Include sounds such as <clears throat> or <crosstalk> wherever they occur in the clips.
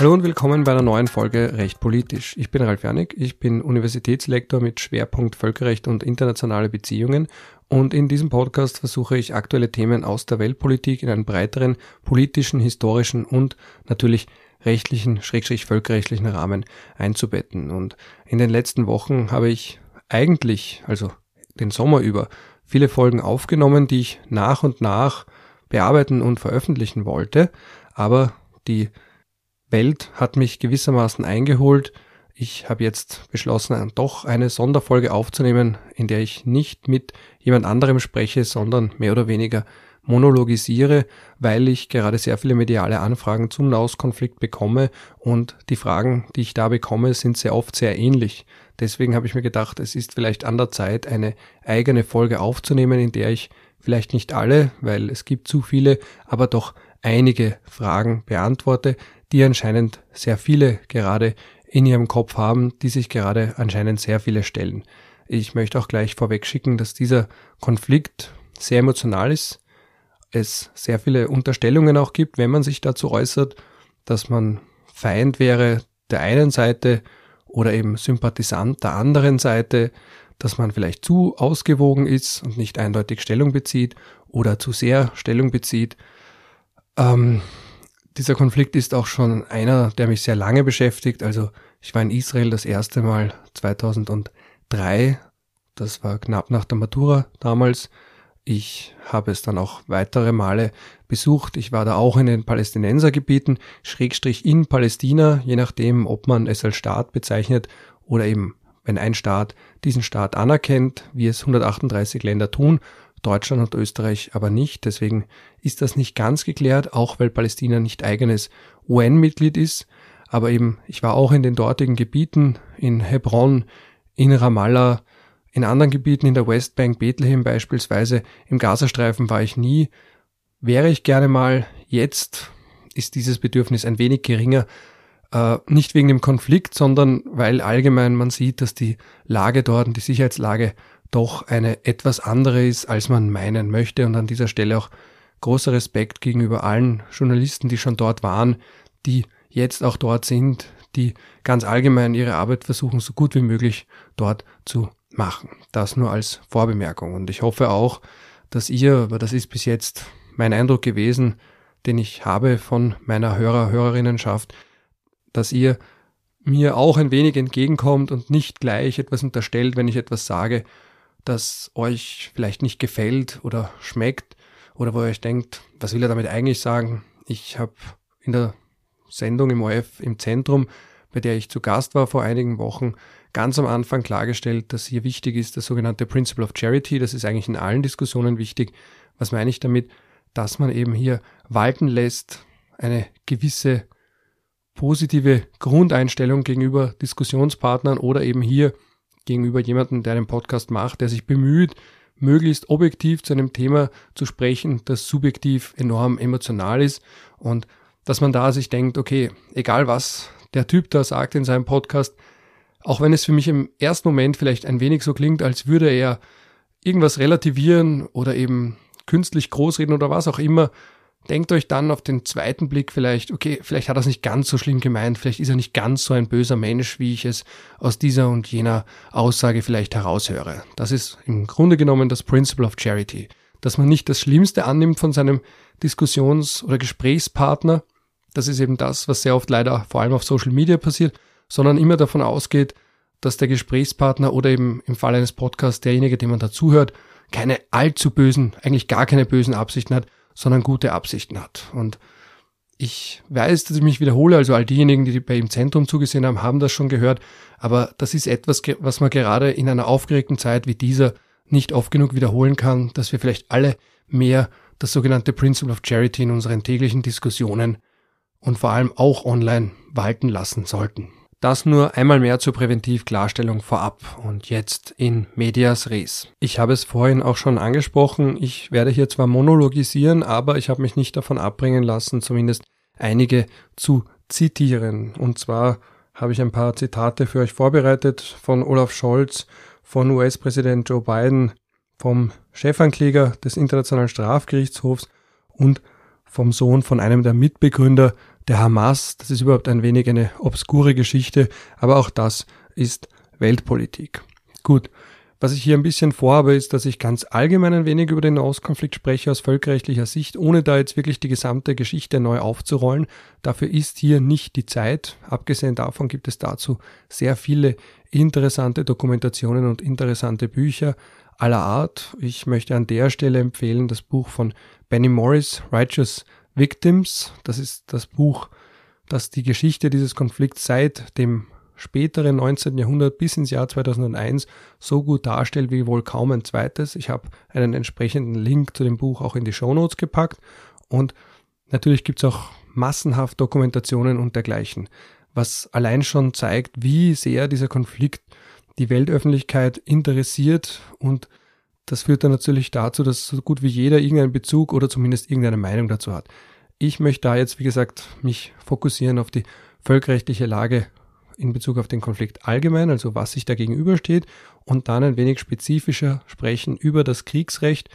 Hallo und willkommen bei einer neuen Folge Recht politisch. Ich bin Ralf Janik, ich bin Universitätslektor mit Schwerpunkt Völkerrecht und internationale Beziehungen und in diesem Podcast versuche ich aktuelle Themen aus der Weltpolitik in einen breiteren politischen, historischen und natürlich rechtlichen, schrägstrich völkerrechtlichen Rahmen einzubetten. Und in den letzten Wochen habe ich eigentlich, also den Sommer über, viele Folgen aufgenommen, die ich nach und nach bearbeiten und veröffentlichen wollte, aber die Welt hat mich gewissermaßen eingeholt. Ich habe jetzt beschlossen, doch eine Sonderfolge aufzunehmen, in der ich nicht mit jemand anderem spreche, sondern mehr oder weniger monologisiere, weil ich gerade sehr viele mediale Anfragen zum Nahostkonflikt bekomme und die Fragen, die ich da bekomme, sind sehr oft sehr ähnlich. Deswegen habe ich mir gedacht, es ist vielleicht an der Zeit, eine eigene Folge aufzunehmen, in der ich vielleicht nicht alle, weil es gibt zu viele, aber doch einige Fragen beantworte, die anscheinend sehr viele gerade in ihrem Kopf haben, die sich gerade anscheinend sehr viele stellen. Ich möchte auch gleich vorweg schicken, dass dieser Konflikt sehr emotional ist, es sehr viele Unterstellungen auch gibt, wenn man sich dazu äußert, dass man Feind wäre der einen Seite oder eben Sympathisant der anderen Seite, dass man vielleicht zu ausgewogen ist und nicht eindeutig Stellung bezieht oder zu sehr Stellung bezieht. Ähm, dieser Konflikt ist auch schon einer, der mich sehr lange beschäftigt. Also ich war in Israel das erste Mal 2003. Das war knapp nach der Matura damals. Ich habe es dann auch weitere Male besucht. Ich war da auch in den Palästinensergebieten, Schrägstrich in Palästina, je nachdem, ob man es als Staat bezeichnet oder eben, wenn ein Staat diesen Staat anerkennt, wie es 138 Länder tun, Deutschland und Österreich aber nicht. Deswegen ist das nicht ganz geklärt, auch weil Palästina nicht eigenes UN-Mitglied ist. Aber eben, ich war auch in den dortigen Gebieten, in Hebron, in Ramallah, in anderen Gebieten in der Westbank, Bethlehem beispielsweise, im Gazastreifen war ich nie. Wäre ich gerne mal, jetzt ist dieses Bedürfnis ein wenig geringer, äh, nicht wegen dem Konflikt, sondern weil allgemein man sieht, dass die Lage dort und die Sicherheitslage doch eine etwas andere ist, als man meinen möchte. Und an dieser Stelle auch großer Respekt gegenüber allen Journalisten, die schon dort waren, die jetzt auch dort sind, die ganz allgemein ihre Arbeit versuchen, so gut wie möglich dort zu machen. Das nur als Vorbemerkung. Und ich hoffe auch, dass ihr, aber das ist bis jetzt mein Eindruck gewesen, den ich habe von meiner Hörer, Hörerinnenschaft, dass ihr mir auch ein wenig entgegenkommt und nicht gleich etwas unterstellt, wenn ich etwas sage, das euch vielleicht nicht gefällt oder schmeckt oder wo ihr euch denkt, was will er damit eigentlich sagen? Ich habe in der Sendung im OF im Zentrum, bei der ich zu Gast war vor einigen Wochen, ganz am Anfang klargestellt, dass hier wichtig ist das sogenannte Principle of Charity. Das ist eigentlich in allen Diskussionen wichtig. Was meine ich damit? Dass man eben hier walten lässt, eine gewisse positive Grundeinstellung gegenüber Diskussionspartnern oder eben hier gegenüber jemandem, der einen Podcast macht, der sich bemüht, möglichst objektiv zu einem Thema zu sprechen, das subjektiv enorm emotional ist. Und dass man da sich denkt, okay, egal was der Typ da sagt in seinem Podcast, auch wenn es für mich im ersten Moment vielleicht ein wenig so klingt, als würde er irgendwas relativieren oder eben künstlich großreden oder was auch immer, denkt euch dann auf den zweiten Blick vielleicht, okay, vielleicht hat er es nicht ganz so schlimm gemeint, vielleicht ist er nicht ganz so ein böser Mensch, wie ich es aus dieser und jener Aussage vielleicht heraushöre. Das ist im Grunde genommen das Principle of Charity, dass man nicht das Schlimmste annimmt von seinem Diskussions- oder Gesprächspartner, das ist eben das, was sehr oft leider vor allem auf Social Media passiert, sondern immer davon ausgeht, dass der Gesprächspartner oder eben im Fall eines Podcasts derjenige, dem man dazuhört, keine allzu bösen, eigentlich gar keine bösen Absichten hat, sondern gute Absichten hat. Und ich weiß, dass ich mich wiederhole, also all diejenigen, die bei im Zentrum zugesehen haben, haben das schon gehört, aber das ist etwas, was man gerade in einer aufgeregten Zeit wie dieser nicht oft genug wiederholen kann, dass wir vielleicht alle mehr das sogenannte Principle of Charity in unseren täglichen Diskussionen und vor allem auch online walten lassen sollten. Das nur einmal mehr zur Präventivklarstellung vorab und jetzt in medias res. Ich habe es vorhin auch schon angesprochen, ich werde hier zwar monologisieren, aber ich habe mich nicht davon abbringen lassen, zumindest einige zu zitieren. Und zwar habe ich ein paar Zitate für euch vorbereitet von Olaf Scholz, von US-Präsident Joe Biden, vom Chefankläger des Internationalen Strafgerichtshofs und vom Sohn von einem der Mitbegründer der Hamas. Das ist überhaupt ein wenig eine obskure Geschichte, aber auch das ist Weltpolitik. Gut, was ich hier ein bisschen vorhabe, ist, dass ich ganz allgemein ein wenig über den Nahostkonflikt spreche aus völkerrechtlicher Sicht, ohne da jetzt wirklich die gesamte Geschichte neu aufzurollen. Dafür ist hier nicht die Zeit. Abgesehen davon gibt es dazu sehr viele interessante Dokumentationen und interessante Bücher aller Art. Ich möchte an der Stelle empfehlen das Buch von Benny Morris, Righteous Victims. Das ist das Buch, das die Geschichte dieses Konflikts seit dem späteren 19. Jahrhundert bis ins Jahr 2001 so gut darstellt wie wohl kaum ein zweites. Ich habe einen entsprechenden Link zu dem Buch auch in die Show Notes gepackt und natürlich gibt es auch massenhaft Dokumentationen und dergleichen, was allein schon zeigt, wie sehr dieser Konflikt die Weltöffentlichkeit interessiert und das führt dann natürlich dazu, dass so gut wie jeder irgendeinen Bezug oder zumindest irgendeine Meinung dazu hat. Ich möchte da jetzt, wie gesagt, mich fokussieren auf die völkerrechtliche Lage in Bezug auf den Konflikt allgemein, also was sich da gegenübersteht, und dann ein wenig spezifischer sprechen über das Kriegsrecht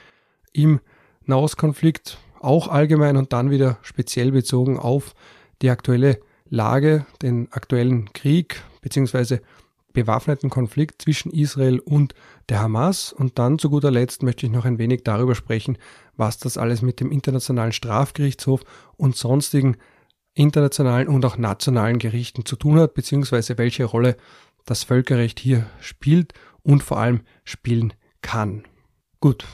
im Nahostkonflikt, auch allgemein und dann wieder speziell bezogen auf die aktuelle Lage, den aktuellen Krieg beziehungsweise bewaffneten Konflikt zwischen Israel und der Hamas. Und dann zu guter Letzt möchte ich noch ein wenig darüber sprechen, was das alles mit dem Internationalen Strafgerichtshof und sonstigen internationalen und auch nationalen Gerichten zu tun hat, beziehungsweise welche Rolle das Völkerrecht hier spielt und vor allem spielen kann. Gut,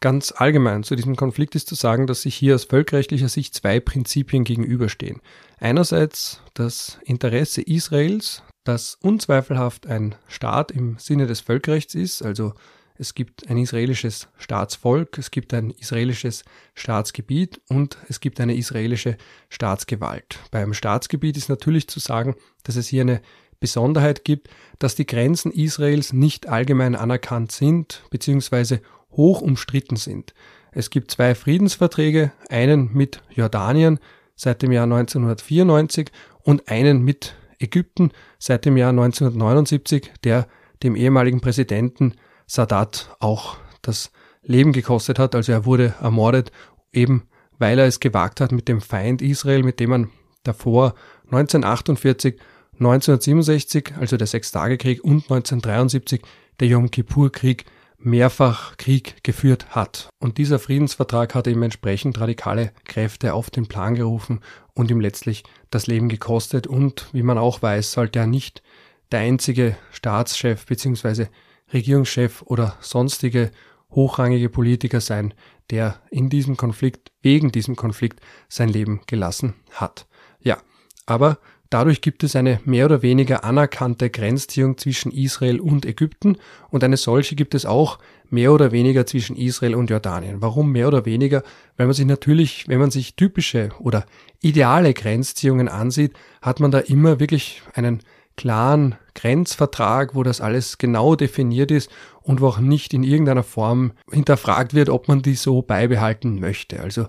ganz allgemein zu diesem Konflikt ist zu sagen, dass sich hier aus völkerrechtlicher Sicht zwei Prinzipien gegenüberstehen. Einerseits das Interesse Israels, das unzweifelhaft ein Staat im Sinne des Völkerrechts ist, also es gibt ein israelisches Staatsvolk, es gibt ein israelisches Staatsgebiet und es gibt eine israelische Staatsgewalt. Beim Staatsgebiet ist natürlich zu sagen, dass es hier eine Besonderheit gibt, dass die Grenzen Israels nicht allgemein anerkannt sind bzw. hoch umstritten sind. Es gibt zwei Friedensverträge, einen mit Jordanien seit dem Jahr 1994 und einen mit Ägypten seit dem Jahr 1979, der dem ehemaligen Präsidenten Sadat auch das Leben gekostet hat. Also er wurde ermordet, eben weil er es gewagt hat, mit dem Feind Israel, mit dem man davor 1948, 1967, also der Sechstagekrieg und 1973, der Yom Kippur-Krieg, mehrfach Krieg geführt hat. Und dieser Friedensvertrag hat ihm entsprechend radikale Kräfte auf den Plan gerufen und ihm letztlich das Leben gekostet. Und wie man auch weiß, sollte er nicht der einzige Staatschef bzw. Regierungschef oder sonstige hochrangige Politiker sein, der in diesem Konflikt, wegen diesem Konflikt sein Leben gelassen hat. Ja, aber dadurch gibt es eine mehr oder weniger anerkannte Grenzziehung zwischen Israel und Ägypten und eine solche gibt es auch mehr oder weniger zwischen Israel und Jordanien. Warum mehr oder weniger? Weil man sich natürlich, wenn man sich typische oder ideale Grenzziehungen ansieht, hat man da immer wirklich einen klaren Grenzvertrag, wo das alles genau definiert ist und wo auch nicht in irgendeiner Form hinterfragt wird, ob man die so beibehalten möchte. Also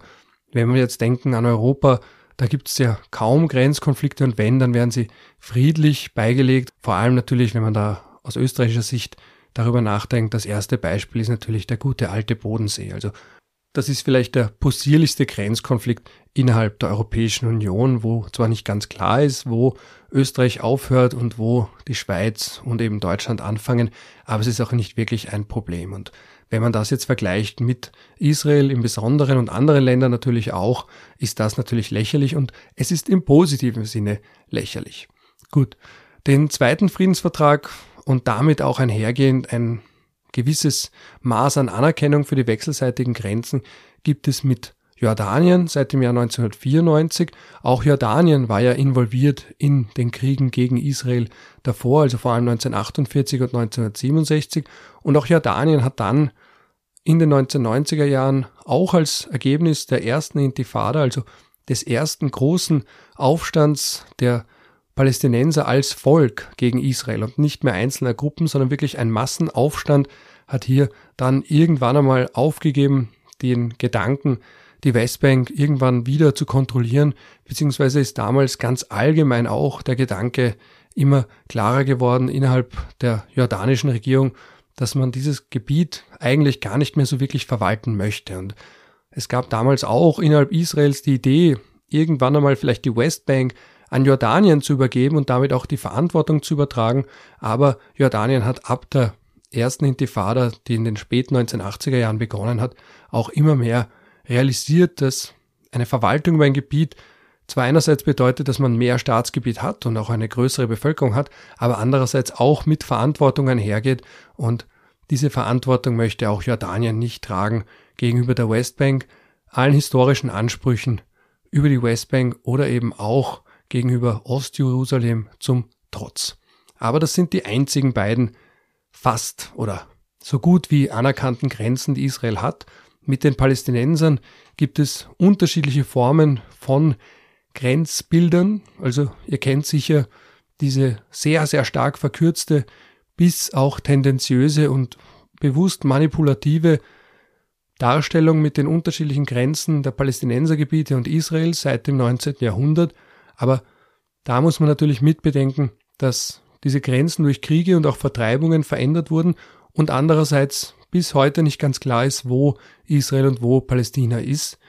wenn wir jetzt denken an Europa, da gibt es ja kaum Grenzkonflikte und wenn, dann werden sie friedlich beigelegt. Vor allem natürlich, wenn man da aus österreichischer Sicht darüber nachdenkt, das erste Beispiel ist natürlich der gute alte Bodensee. Also das ist vielleicht der possierlichste Grenzkonflikt innerhalb der Europäischen Union, wo zwar nicht ganz klar ist, wo Österreich aufhört und wo die Schweiz und eben Deutschland anfangen, aber es ist auch nicht wirklich ein Problem. Und wenn man das jetzt vergleicht mit Israel im Besonderen und anderen Ländern natürlich auch, ist das natürlich lächerlich und es ist im positiven Sinne lächerlich. Gut, den zweiten Friedensvertrag und damit auch einhergehend ein gewisses Maß an Anerkennung für die wechselseitigen Grenzen gibt es mit Jordanien seit dem Jahr 1994. Auch Jordanien war ja involviert in den Kriegen gegen Israel davor, also vor allem 1948 und 1967. Und auch Jordanien hat dann in den 1990er Jahren auch als Ergebnis der ersten Intifada, also des ersten großen Aufstands der Palästinenser als Volk gegen Israel und nicht mehr einzelner Gruppen, sondern wirklich ein Massenaufstand hat hier dann irgendwann einmal aufgegeben, den Gedanken, die Westbank irgendwann wieder zu kontrollieren, beziehungsweise ist damals ganz allgemein auch der Gedanke immer klarer geworden innerhalb der jordanischen Regierung, dass man dieses Gebiet eigentlich gar nicht mehr so wirklich verwalten möchte. Und es gab damals auch innerhalb Israels die Idee, irgendwann einmal vielleicht die Westbank an Jordanien zu übergeben und damit auch die Verantwortung zu übertragen. Aber Jordanien hat ab der ersten Intifada, die in den späten 1980er Jahren begonnen hat, auch immer mehr realisiert, dass eine Verwaltung über ein Gebiet zwar einerseits bedeutet, dass man mehr Staatsgebiet hat und auch eine größere Bevölkerung hat, aber andererseits auch mit Verantwortung einhergeht und diese Verantwortung möchte auch Jordanien nicht tragen gegenüber der Westbank, allen historischen Ansprüchen über die Westbank oder eben auch gegenüber Ostjerusalem zum Trotz. Aber das sind die einzigen beiden fast oder so gut wie anerkannten Grenzen, die Israel hat. Mit den Palästinensern gibt es unterschiedliche Formen von Grenzbildern. Also ihr kennt sicher diese sehr, sehr stark verkürzte bis auch tendenziöse und bewusst manipulative Darstellung mit den unterschiedlichen Grenzen der Palästinensergebiete und Israel seit dem 19. Jahrhundert. Aber da muss man natürlich mitbedenken, dass diese Grenzen durch Kriege und auch Vertreibungen verändert wurden und andererseits bis heute nicht ganz klar ist, wo Israel und wo Palästina ist.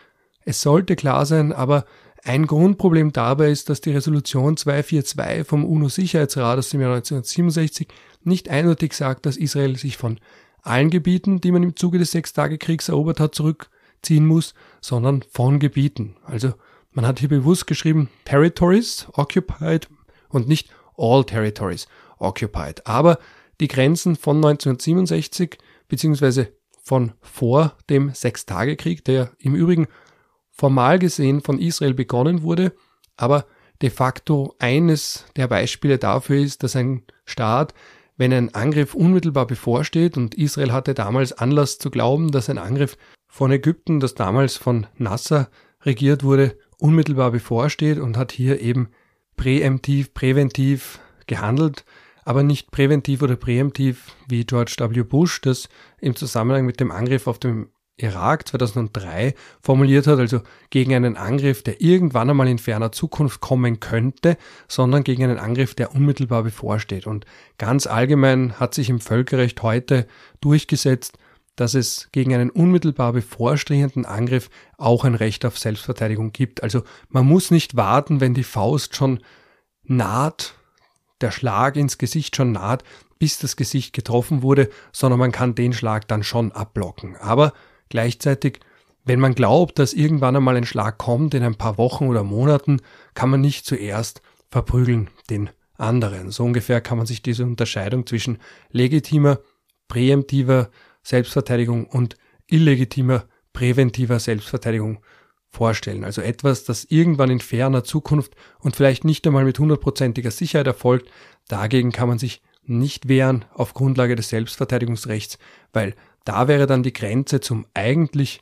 Es sollte klar sein, aber ein Grundproblem dabei ist, dass die Resolution 242 vom UNO-Sicherheitsrat aus dem Jahr 1967 nicht eindeutig sagt, dass Israel sich von allen Gebieten, die man im Zuge des Sechstagekriegs erobert hat, zurückziehen muss, sondern von Gebieten. Also man hat hier bewusst geschrieben Territories occupied und nicht all territories occupied. Aber die Grenzen von 1967 beziehungsweise von vor dem Sechstagekrieg, der im Übrigen formal gesehen von Israel begonnen wurde, aber de facto eines der Beispiele dafür ist, dass ein Staat, wenn ein Angriff unmittelbar bevorsteht, und Israel hatte damals Anlass zu glauben, dass ein Angriff von Ägypten, das damals von Nasser regiert wurde, unmittelbar bevorsteht und hat hier eben präemptiv, präventiv gehandelt, aber nicht präventiv oder präemptiv wie George W. Bush das im Zusammenhang mit dem Angriff auf dem Irak 2003 formuliert hat, also gegen einen Angriff, der irgendwann einmal in ferner Zukunft kommen könnte, sondern gegen einen Angriff, der unmittelbar bevorsteht. Und ganz allgemein hat sich im Völkerrecht heute durchgesetzt, dass es gegen einen unmittelbar bevorstehenden Angriff auch ein Recht auf Selbstverteidigung gibt. Also man muss nicht warten, wenn die Faust schon naht, der Schlag ins Gesicht schon naht, bis das Gesicht getroffen wurde, sondern man kann den Schlag dann schon abblocken. Aber Gleichzeitig, wenn man glaubt, dass irgendwann einmal ein Schlag kommt in ein paar Wochen oder Monaten, kann man nicht zuerst verprügeln den anderen. So ungefähr kann man sich diese Unterscheidung zwischen legitimer, präemptiver Selbstverteidigung und illegitimer, präventiver Selbstverteidigung vorstellen. Also etwas, das irgendwann in ferner Zukunft und vielleicht nicht einmal mit hundertprozentiger Sicherheit erfolgt. Dagegen kann man sich nicht wehren auf Grundlage des Selbstverteidigungsrechts, weil da wäre dann die Grenze zum eigentlich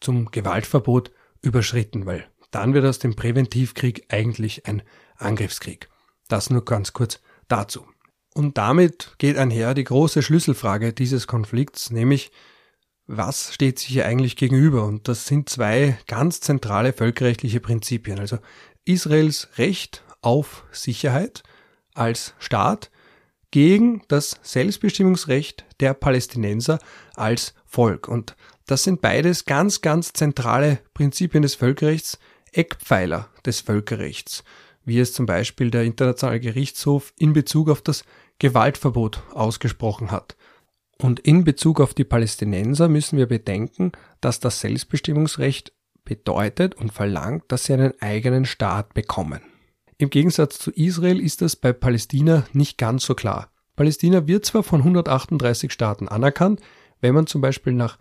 zum Gewaltverbot überschritten, weil dann wird aus dem Präventivkrieg eigentlich ein Angriffskrieg. Das nur ganz kurz dazu. Und damit geht einher die große Schlüsselfrage dieses Konflikts, nämlich was steht sich hier eigentlich gegenüber? Und das sind zwei ganz zentrale völkerrechtliche Prinzipien. Also Israels Recht auf Sicherheit als Staat gegen das Selbstbestimmungsrecht der Palästinenser als Volk. Und das sind beides ganz, ganz zentrale Prinzipien des Völkerrechts, Eckpfeiler des Völkerrechts, wie es zum Beispiel der Internationale Gerichtshof in Bezug auf das Gewaltverbot ausgesprochen hat. Und in Bezug auf die Palästinenser müssen wir bedenken, dass das Selbstbestimmungsrecht bedeutet und verlangt, dass sie einen eigenen Staat bekommen. Im Gegensatz zu Israel ist das bei Palästina nicht ganz so klar. Palästina wird zwar von 138 Staaten anerkannt, wenn man zum Beispiel nach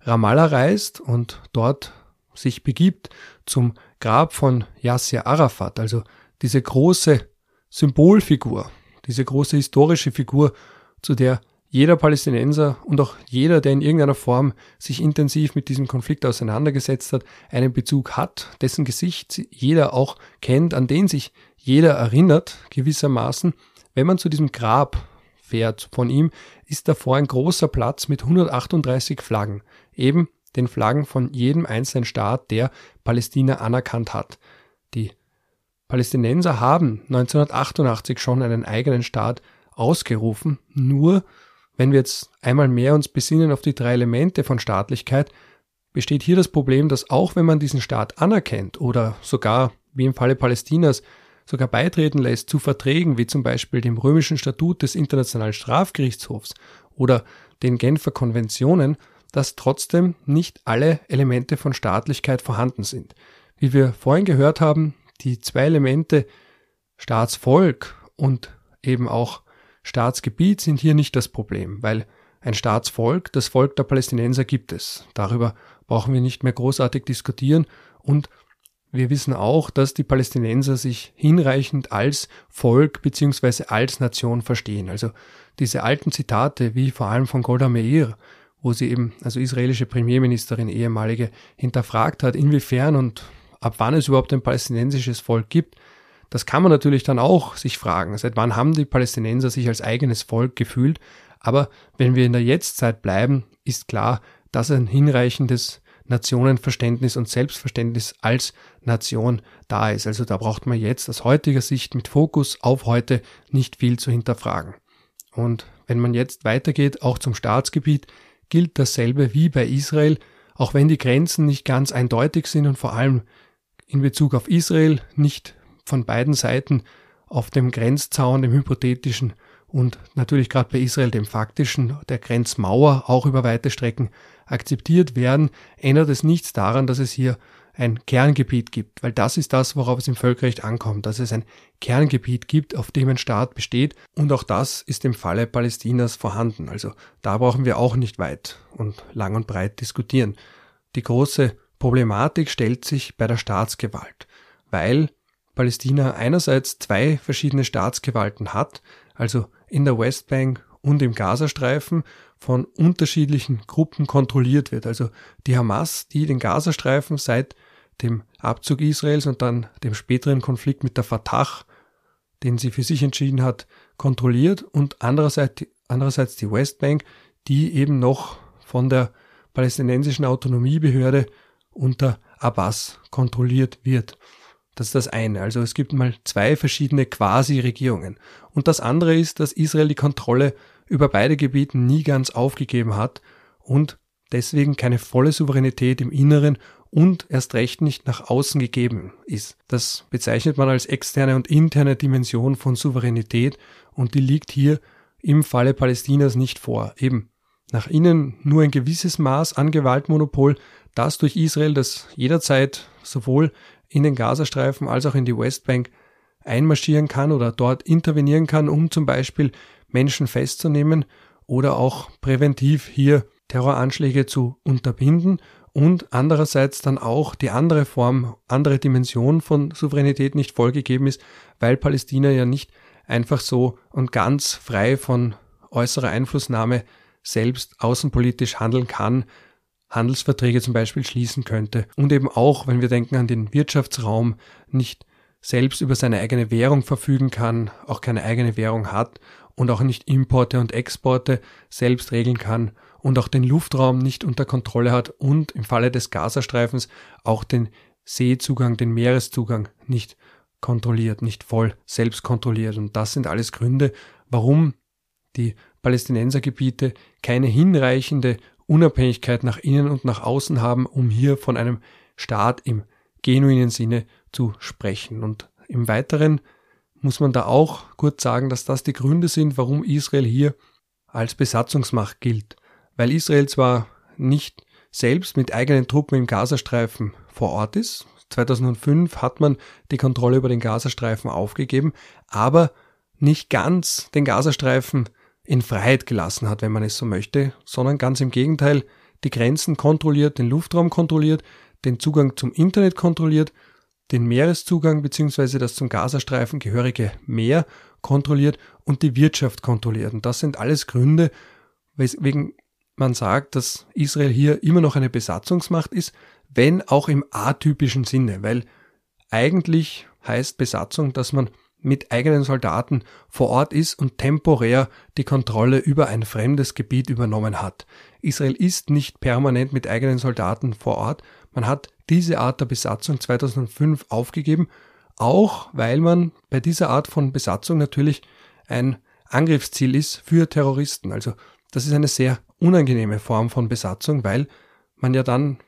Ramallah reist und dort sich begibt zum Grab von Yasser Arafat, also diese große Symbolfigur, diese große historische Figur, zu der jeder Palästinenser und auch jeder, der in irgendeiner Form sich intensiv mit diesem Konflikt auseinandergesetzt hat, einen Bezug hat, dessen Gesicht jeder auch kennt, an den sich jeder erinnert, gewissermaßen. Wenn man zu diesem Grab fährt von ihm, ist davor ein großer Platz mit 138 Flaggen, eben den Flaggen von jedem einzelnen Staat, der Palästina anerkannt hat. Die Palästinenser haben 1988 schon einen eigenen Staat ausgerufen, nur wenn wir jetzt einmal mehr uns besinnen auf die drei Elemente von Staatlichkeit, besteht hier das Problem, dass auch wenn man diesen Staat anerkennt oder sogar, wie im Falle Palästinas, sogar beitreten lässt zu Verträgen wie zum Beispiel dem römischen Statut des Internationalen Strafgerichtshofs oder den Genfer Konventionen, dass trotzdem nicht alle Elemente von Staatlichkeit vorhanden sind. Wie wir vorhin gehört haben, die zwei Elemente Staatsvolk und eben auch Staatsgebiet sind hier nicht das Problem, weil ein Staatsvolk, das Volk der Palästinenser gibt es. Darüber brauchen wir nicht mehr großartig diskutieren und wir wissen auch, dass die Palästinenser sich hinreichend als Volk beziehungsweise als Nation verstehen. Also diese alten Zitate, wie vor allem von Golda Meir, wo sie eben, also israelische Premierministerin, ehemalige, hinterfragt hat, inwiefern und ab wann es überhaupt ein palästinensisches Volk gibt, das kann man natürlich dann auch sich fragen. Seit wann haben die Palästinenser sich als eigenes Volk gefühlt? Aber wenn wir in der Jetztzeit bleiben, ist klar, dass ein hinreichendes Nationenverständnis und Selbstverständnis als Nation da ist. Also da braucht man jetzt aus heutiger Sicht mit Fokus auf heute nicht viel zu hinterfragen. Und wenn man jetzt weitergeht, auch zum Staatsgebiet, gilt dasselbe wie bei Israel, auch wenn die Grenzen nicht ganz eindeutig sind und vor allem in Bezug auf Israel nicht von beiden Seiten auf dem Grenzzaun, dem hypothetischen und natürlich gerade bei Israel dem faktischen, der Grenzmauer auch über weite Strecken akzeptiert werden, ändert es nichts daran, dass es hier ein Kerngebiet gibt, weil das ist das, worauf es im Völkerrecht ankommt, dass es ein Kerngebiet gibt, auf dem ein Staat besteht und auch das ist im Falle Palästinas vorhanden. Also da brauchen wir auch nicht weit und lang und breit diskutieren. Die große Problematik stellt sich bei der Staatsgewalt, weil Palästina einerseits zwei verschiedene Staatsgewalten hat, also in der Westbank und im Gazastreifen von unterschiedlichen Gruppen kontrolliert wird. Also die Hamas, die den Gazastreifen seit dem Abzug Israels und dann dem späteren Konflikt mit der Fatah, den sie für sich entschieden hat, kontrolliert und andererseits, andererseits die Westbank, die eben noch von der palästinensischen Autonomiebehörde unter Abbas kontrolliert wird. Das ist das eine. Also es gibt mal zwei verschiedene Quasi-Regierungen. Und das andere ist, dass Israel die Kontrolle über beide Gebiete nie ganz aufgegeben hat und deswegen keine volle Souveränität im Inneren und erst recht nicht nach außen gegeben ist. Das bezeichnet man als externe und interne Dimension von Souveränität und die liegt hier im Falle Palästinas nicht vor. Eben nach innen nur ein gewisses Maß an Gewaltmonopol, das durch Israel, das jederzeit sowohl in den Gazastreifen als auch in die Westbank einmarschieren kann oder dort intervenieren kann, um zum Beispiel Menschen festzunehmen oder auch präventiv hier Terroranschläge zu unterbinden und andererseits dann auch die andere Form, andere Dimension von Souveränität nicht vollgegeben ist, weil Palästina ja nicht einfach so und ganz frei von äußerer Einflussnahme selbst außenpolitisch handeln kann, Handelsverträge zum Beispiel schließen könnte und eben auch, wenn wir denken an den Wirtschaftsraum, nicht selbst über seine eigene Währung verfügen kann, auch keine eigene Währung hat und auch nicht Importe und Exporte selbst regeln kann und auch den Luftraum nicht unter Kontrolle hat und im Falle des Gazastreifens auch den Seezugang, den Meereszugang nicht kontrolliert, nicht voll selbst kontrolliert. Und das sind alles Gründe, warum die Palästinensergebiete keine hinreichende Unabhängigkeit nach innen und nach außen haben, um hier von einem Staat im genuinen Sinne zu sprechen. Und im Weiteren muss man da auch kurz sagen, dass das die Gründe sind, warum Israel hier als Besatzungsmacht gilt. Weil Israel zwar nicht selbst mit eigenen Truppen im Gazastreifen vor Ort ist, 2005 hat man die Kontrolle über den Gazastreifen aufgegeben, aber nicht ganz den Gazastreifen in Freiheit gelassen hat, wenn man es so möchte, sondern ganz im Gegenteil die Grenzen kontrolliert, den Luftraum kontrolliert, den Zugang zum Internet kontrolliert, den Meereszugang bzw. das zum Gazastreifen gehörige Meer kontrolliert und die Wirtschaft kontrolliert. Und das sind alles Gründe, weswegen man sagt, dass Israel hier immer noch eine Besatzungsmacht ist, wenn auch im atypischen Sinne, weil eigentlich heißt Besatzung, dass man mit eigenen Soldaten vor Ort ist und temporär die Kontrolle über ein fremdes Gebiet übernommen hat. Israel ist nicht permanent mit eigenen Soldaten vor Ort. Man hat diese Art der Besatzung 2005 aufgegeben, auch weil man bei dieser Art von Besatzung natürlich ein Angriffsziel ist für Terroristen. Also das ist eine sehr unangenehme Form von Besatzung, weil man ja dann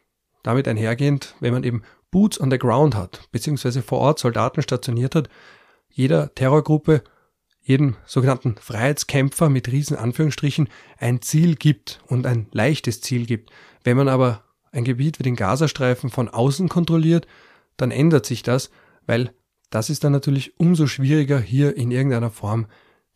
damit einhergehend, wenn man eben Boots on the Ground hat, beziehungsweise vor Ort Soldaten stationiert hat, jeder Terrorgruppe, jedem sogenannten Freiheitskämpfer mit riesen Anführungsstrichen ein Ziel gibt und ein leichtes Ziel gibt. Wenn man aber ein Gebiet wie den Gazastreifen von außen kontrolliert, dann ändert sich das, weil das ist dann natürlich umso schwieriger, hier in irgendeiner Form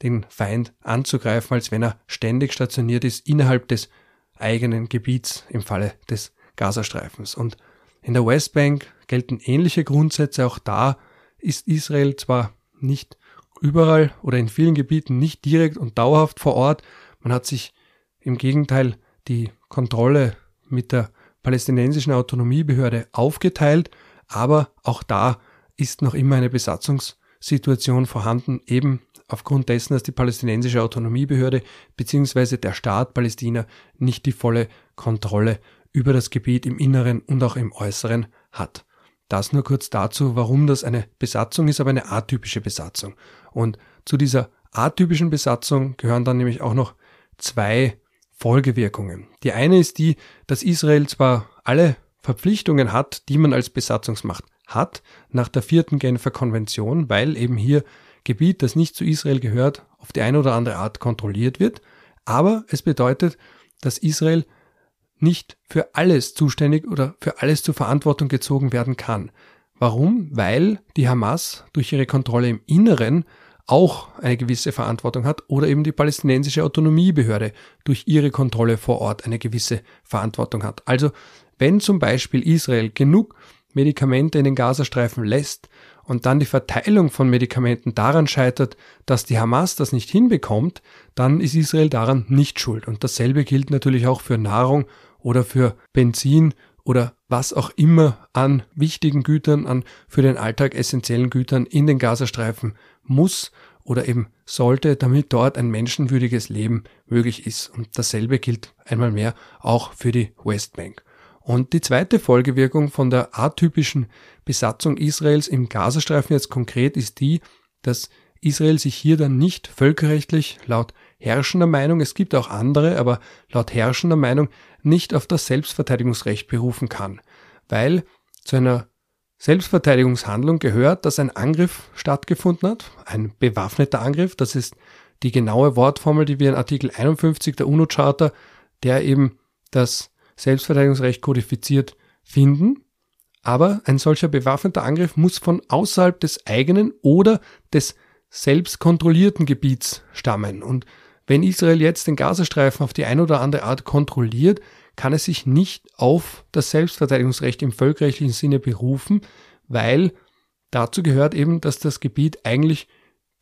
den Feind anzugreifen, als wenn er ständig stationiert ist innerhalb des eigenen Gebiets im Falle des Gazastreifens. Und in der Westbank gelten ähnliche Grundsätze. Auch da ist Israel zwar nicht überall oder in vielen Gebieten nicht direkt und dauerhaft vor Ort. Man hat sich im Gegenteil die Kontrolle mit der palästinensischen Autonomiebehörde aufgeteilt, aber auch da ist noch immer eine Besatzungssituation vorhanden, eben aufgrund dessen, dass die palästinensische Autonomiebehörde bzw. der Staat Palästina nicht die volle Kontrolle über das Gebiet im Inneren und auch im Äußeren hat. Das nur kurz dazu, warum das eine Besatzung ist, aber eine atypische Besatzung. Und zu dieser atypischen Besatzung gehören dann nämlich auch noch zwei Folgewirkungen. Die eine ist die, dass Israel zwar alle Verpflichtungen hat, die man als Besatzungsmacht hat, nach der vierten Genfer Konvention, weil eben hier Gebiet, das nicht zu Israel gehört, auf die eine oder andere Art kontrolliert wird. Aber es bedeutet, dass Israel nicht für alles zuständig oder für alles zur Verantwortung gezogen werden kann. Warum? Weil die Hamas durch ihre Kontrolle im Inneren auch eine gewisse Verantwortung hat oder eben die palästinensische Autonomiebehörde durch ihre Kontrolle vor Ort eine gewisse Verantwortung hat. Also wenn zum Beispiel Israel genug Medikamente in den Gazastreifen lässt und dann die Verteilung von Medikamenten daran scheitert, dass die Hamas das nicht hinbekommt, dann ist Israel daran nicht schuld. Und dasselbe gilt natürlich auch für Nahrung oder für Benzin oder was auch immer an wichtigen Gütern, an für den Alltag essentiellen Gütern in den Gazastreifen muss oder eben sollte, damit dort ein menschenwürdiges Leben möglich ist. Und dasselbe gilt einmal mehr auch für die Westbank. Und die zweite Folgewirkung von der atypischen Besatzung Israels im Gazastreifen jetzt konkret ist die, dass Israel sich hier dann nicht völkerrechtlich laut herrschender Meinung, es gibt auch andere, aber laut herrschender Meinung nicht auf das Selbstverteidigungsrecht berufen kann, weil zu einer Selbstverteidigungshandlung gehört, dass ein Angriff stattgefunden hat, ein bewaffneter Angriff, das ist die genaue Wortformel, die wir in Artikel 51 der UNO-Charta, der eben das Selbstverteidigungsrecht kodifiziert, finden. Aber ein solcher bewaffneter Angriff muss von außerhalb des eigenen oder des selbstkontrollierten Gebiets stammen. Und wenn Israel jetzt den Gazastreifen auf die eine oder andere Art kontrolliert, kann es sich nicht auf das Selbstverteidigungsrecht im völkerrechtlichen Sinne berufen, weil dazu gehört eben, dass das Gebiet eigentlich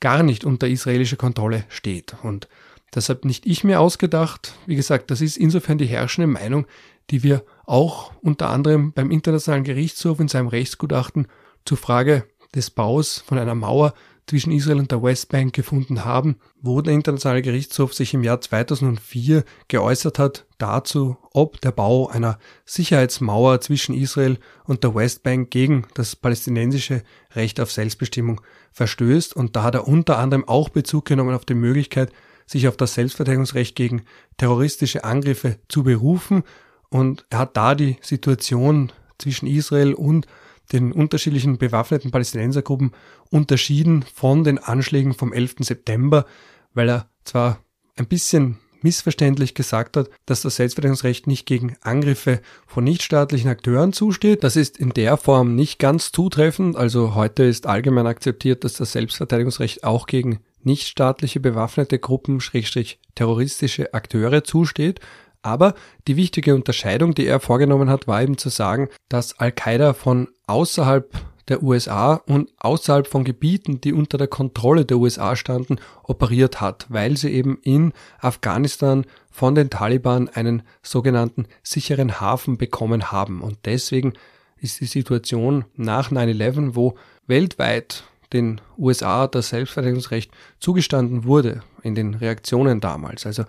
gar nicht unter israelischer Kontrolle steht. Und das habe nicht ich mir ausgedacht. Wie gesagt, das ist insofern die herrschende Meinung, die wir auch unter anderem beim Internationalen Gerichtshof in seinem Rechtsgutachten zur Frage des Baus von einer Mauer zwischen Israel und der Westbank gefunden haben, wo der Internationale Gerichtshof sich im Jahr 2004 geäußert hat dazu, ob der Bau einer Sicherheitsmauer zwischen Israel und der Westbank gegen das palästinensische Recht auf Selbstbestimmung verstößt. Und da hat er unter anderem auch Bezug genommen auf die Möglichkeit, sich auf das Selbstverteidigungsrecht gegen terroristische Angriffe zu berufen. Und er hat da die Situation zwischen Israel und den unterschiedlichen bewaffneten Palästinensergruppen unterschieden von den Anschlägen vom 11. September, weil er zwar ein bisschen missverständlich gesagt hat, dass das Selbstverteidigungsrecht nicht gegen Angriffe von nichtstaatlichen Akteuren zusteht. Das ist in der Form nicht ganz zutreffend. Also heute ist allgemein akzeptiert, dass das Selbstverteidigungsrecht auch gegen nichtstaatliche bewaffnete Gruppen, schrägstrich terroristische Akteure zusteht. Aber die wichtige Unterscheidung, die er vorgenommen hat, war eben zu sagen, dass Al-Qaida von außerhalb der USA und außerhalb von Gebieten, die unter der Kontrolle der USA standen, operiert hat, weil sie eben in Afghanistan von den Taliban einen sogenannten sicheren Hafen bekommen haben. Und deswegen ist die Situation nach 9-11, wo weltweit den USA das Selbstverteidigungsrecht zugestanden wurde in den Reaktionen damals. Also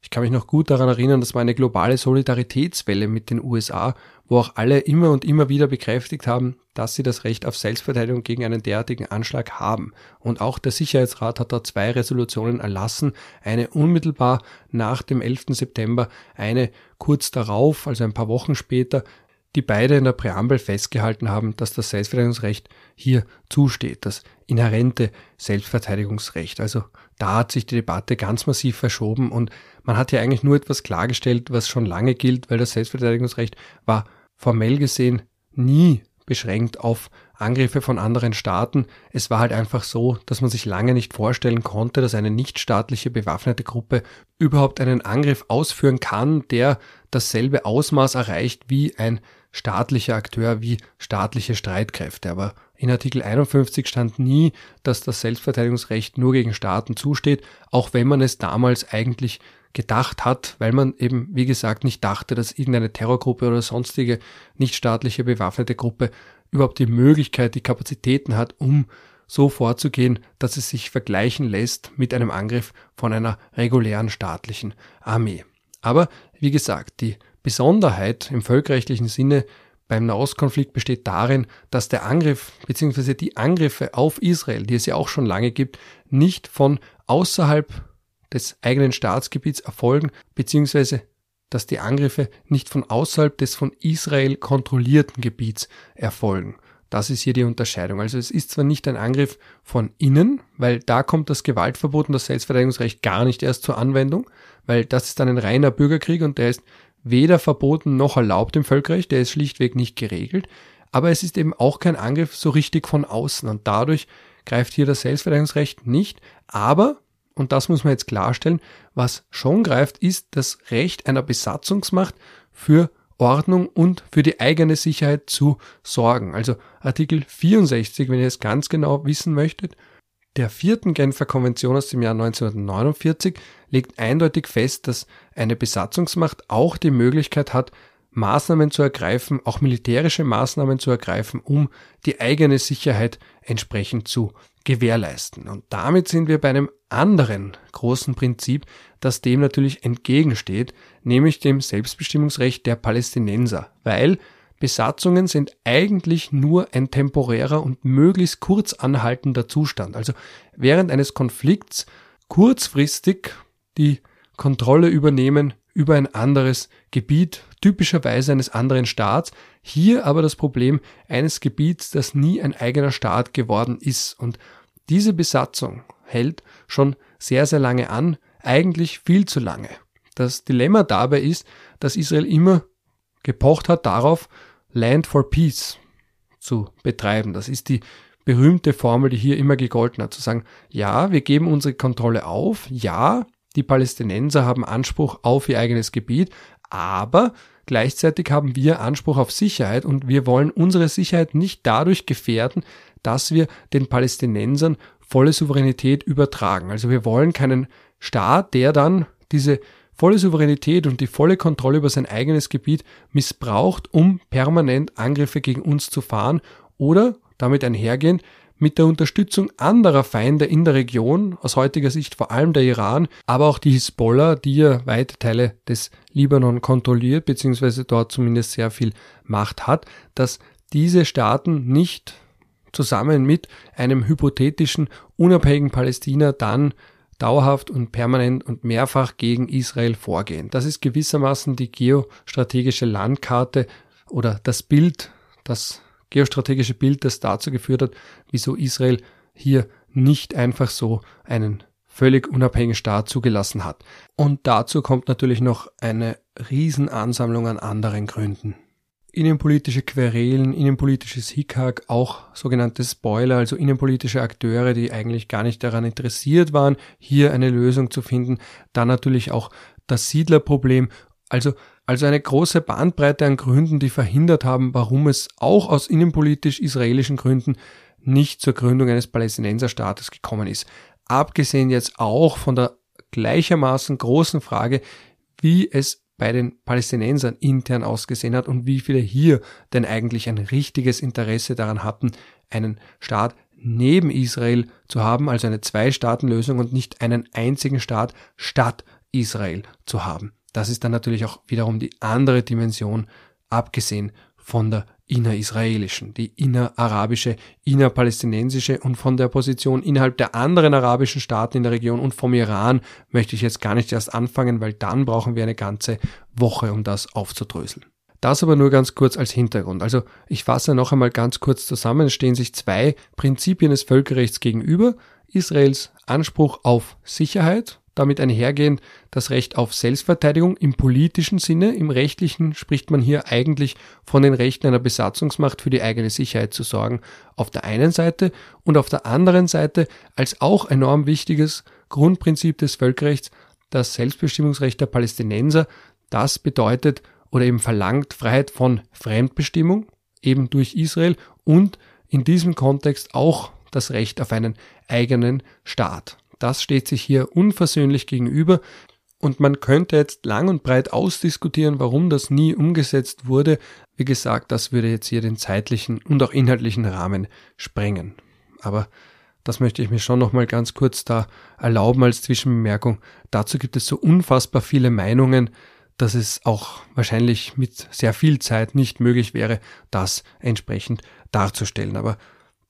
ich kann mich noch gut daran erinnern, das war eine globale Solidaritätswelle mit den USA, wo auch alle immer und immer wieder bekräftigt haben, dass sie das Recht auf Selbstverteidigung gegen einen derartigen Anschlag haben. Und auch der Sicherheitsrat hat da zwei Resolutionen erlassen, eine unmittelbar nach dem 11. September, eine kurz darauf, also ein paar Wochen später, die beide in der Präambel festgehalten haben, dass das Selbstverteidigungsrecht hier zusteht, das inhärente Selbstverteidigungsrecht. Also da hat sich die Debatte ganz massiv verschoben und man hat ja eigentlich nur etwas klargestellt, was schon lange gilt, weil das Selbstverteidigungsrecht war formell gesehen nie beschränkt auf Angriffe von anderen Staaten. Es war halt einfach so, dass man sich lange nicht vorstellen konnte, dass eine nichtstaatliche bewaffnete Gruppe überhaupt einen Angriff ausführen kann, der dasselbe Ausmaß erreicht wie ein staatlicher Akteur, wie staatliche Streitkräfte. Aber in Artikel 51 stand nie, dass das Selbstverteidigungsrecht nur gegen Staaten zusteht, auch wenn man es damals eigentlich gedacht hat, weil man eben, wie gesagt, nicht dachte, dass irgendeine Terrorgruppe oder sonstige nichtstaatliche bewaffnete Gruppe überhaupt die Möglichkeit, die Kapazitäten hat, um so vorzugehen, dass es sich vergleichen lässt mit einem Angriff von einer regulären staatlichen Armee. Aber wie gesagt, die Besonderheit im völkerrechtlichen Sinne beim Nahostkonflikt besteht darin, dass der Angriff bzw. die Angriffe auf Israel, die es ja auch schon lange gibt, nicht von außerhalb des eigenen Staatsgebiets erfolgen, beziehungsweise dass die Angriffe nicht von außerhalb des von Israel kontrollierten Gebiets erfolgen. Das ist hier die Unterscheidung. Also es ist zwar nicht ein Angriff von innen, weil da kommt das Gewaltverbot und das Selbstverteidigungsrecht gar nicht erst zur Anwendung, weil das ist dann ein reiner Bürgerkrieg und der ist weder verboten noch erlaubt im Völkerrecht, der ist schlichtweg nicht geregelt, aber es ist eben auch kein Angriff so richtig von außen und dadurch greift hier das Selbstverteidigungsrecht nicht, aber und das muss man jetzt klarstellen, was schon greift, ist das Recht einer Besatzungsmacht für Ordnung und für die eigene Sicherheit zu sorgen. Also Artikel 64, wenn ihr es ganz genau wissen möchtet, der vierten Genfer Konvention aus dem Jahr 1949 legt eindeutig fest, dass eine Besatzungsmacht auch die Möglichkeit hat, Maßnahmen zu ergreifen, auch militärische Maßnahmen zu ergreifen, um die eigene Sicherheit entsprechend zu gewährleisten. Und damit sind wir bei einem anderen großen Prinzip, das dem natürlich entgegensteht, nämlich dem Selbstbestimmungsrecht der Palästinenser, weil Besatzungen sind eigentlich nur ein temporärer und möglichst kurz anhaltender Zustand. Also während eines Konflikts kurzfristig die Kontrolle übernehmen über ein anderes Gebiet, typischerweise eines anderen Staats, hier aber das Problem eines Gebiets, das nie ein eigener Staat geworden ist. Und diese Besatzung hält schon sehr, sehr lange an, eigentlich viel zu lange. Das Dilemma dabei ist, dass Israel immer gepocht hat darauf, Land for Peace zu betreiben. Das ist die berühmte Formel, die hier immer gegolten hat, zu sagen, ja, wir geben unsere Kontrolle auf, ja, die Palästinenser haben Anspruch auf ihr eigenes Gebiet, aber gleichzeitig haben wir Anspruch auf Sicherheit und wir wollen unsere Sicherheit nicht dadurch gefährden, dass wir den Palästinensern volle Souveränität übertragen. Also wir wollen keinen Staat, der dann diese volle Souveränität und die volle Kontrolle über sein eigenes Gebiet missbraucht, um permanent Angriffe gegen uns zu fahren oder damit einhergehend mit der Unterstützung anderer Feinde in der Region, aus heutiger Sicht vor allem der Iran, aber auch die Hisbollah, die ja weite Teile des Libanon kontrolliert, beziehungsweise dort zumindest sehr viel Macht hat, dass diese Staaten nicht zusammen mit einem hypothetischen unabhängigen Palästina dann dauerhaft und permanent und mehrfach gegen Israel vorgehen. Das ist gewissermaßen die geostrategische Landkarte oder das Bild, das geostrategische Bild, das dazu geführt hat, wieso Israel hier nicht einfach so einen völlig unabhängigen Staat zugelassen hat. Und dazu kommt natürlich noch eine Riesenansammlung an anderen Gründen innenpolitische Querelen, innenpolitisches Hickhack, auch sogenannte Spoiler, also innenpolitische Akteure, die eigentlich gar nicht daran interessiert waren, hier eine Lösung zu finden. Dann natürlich auch das Siedlerproblem, also, also eine große Bandbreite an Gründen, die verhindert haben, warum es auch aus innenpolitisch israelischen Gründen nicht zur Gründung eines Palästinenserstaates gekommen ist. Abgesehen jetzt auch von der gleichermaßen großen Frage, wie es bei den Palästinensern intern ausgesehen hat und wie viele hier denn eigentlich ein richtiges Interesse daran hatten, einen Staat neben Israel zu haben, also eine Zwei-Staaten-Lösung und nicht einen einzigen Staat statt Israel zu haben. Das ist dann natürlich auch wiederum die andere Dimension, abgesehen von der innerisraelischen, die innerarabische, innerpalästinensische und von der Position innerhalb der anderen arabischen Staaten in der Region und vom Iran möchte ich jetzt gar nicht erst anfangen, weil dann brauchen wir eine ganze Woche, um das aufzudröseln. Das aber nur ganz kurz als Hintergrund. Also ich fasse noch einmal ganz kurz zusammen. Es stehen sich zwei Prinzipien des Völkerrechts gegenüber. Israels Anspruch auf Sicherheit, damit einhergehend das Recht auf Selbstverteidigung im politischen Sinne. Im rechtlichen spricht man hier eigentlich von den Rechten einer Besatzungsmacht für die eigene Sicherheit zu sorgen, auf der einen Seite und auf der anderen Seite als auch enorm wichtiges Grundprinzip des Völkerrechts das Selbstbestimmungsrecht der Palästinenser. Das bedeutet oder eben verlangt Freiheit von Fremdbestimmung, eben durch Israel und in diesem Kontext auch das Recht auf einen eigenen Staat. Das steht sich hier unversöhnlich gegenüber und man könnte jetzt lang und breit ausdiskutieren, warum das nie umgesetzt wurde. Wie gesagt, das würde jetzt hier den zeitlichen und auch inhaltlichen Rahmen sprengen. Aber das möchte ich mir schon noch mal ganz kurz da erlauben als Zwischenbemerkung. Dazu gibt es so unfassbar viele Meinungen, dass es auch wahrscheinlich mit sehr viel Zeit nicht möglich wäre, das entsprechend darzustellen. Aber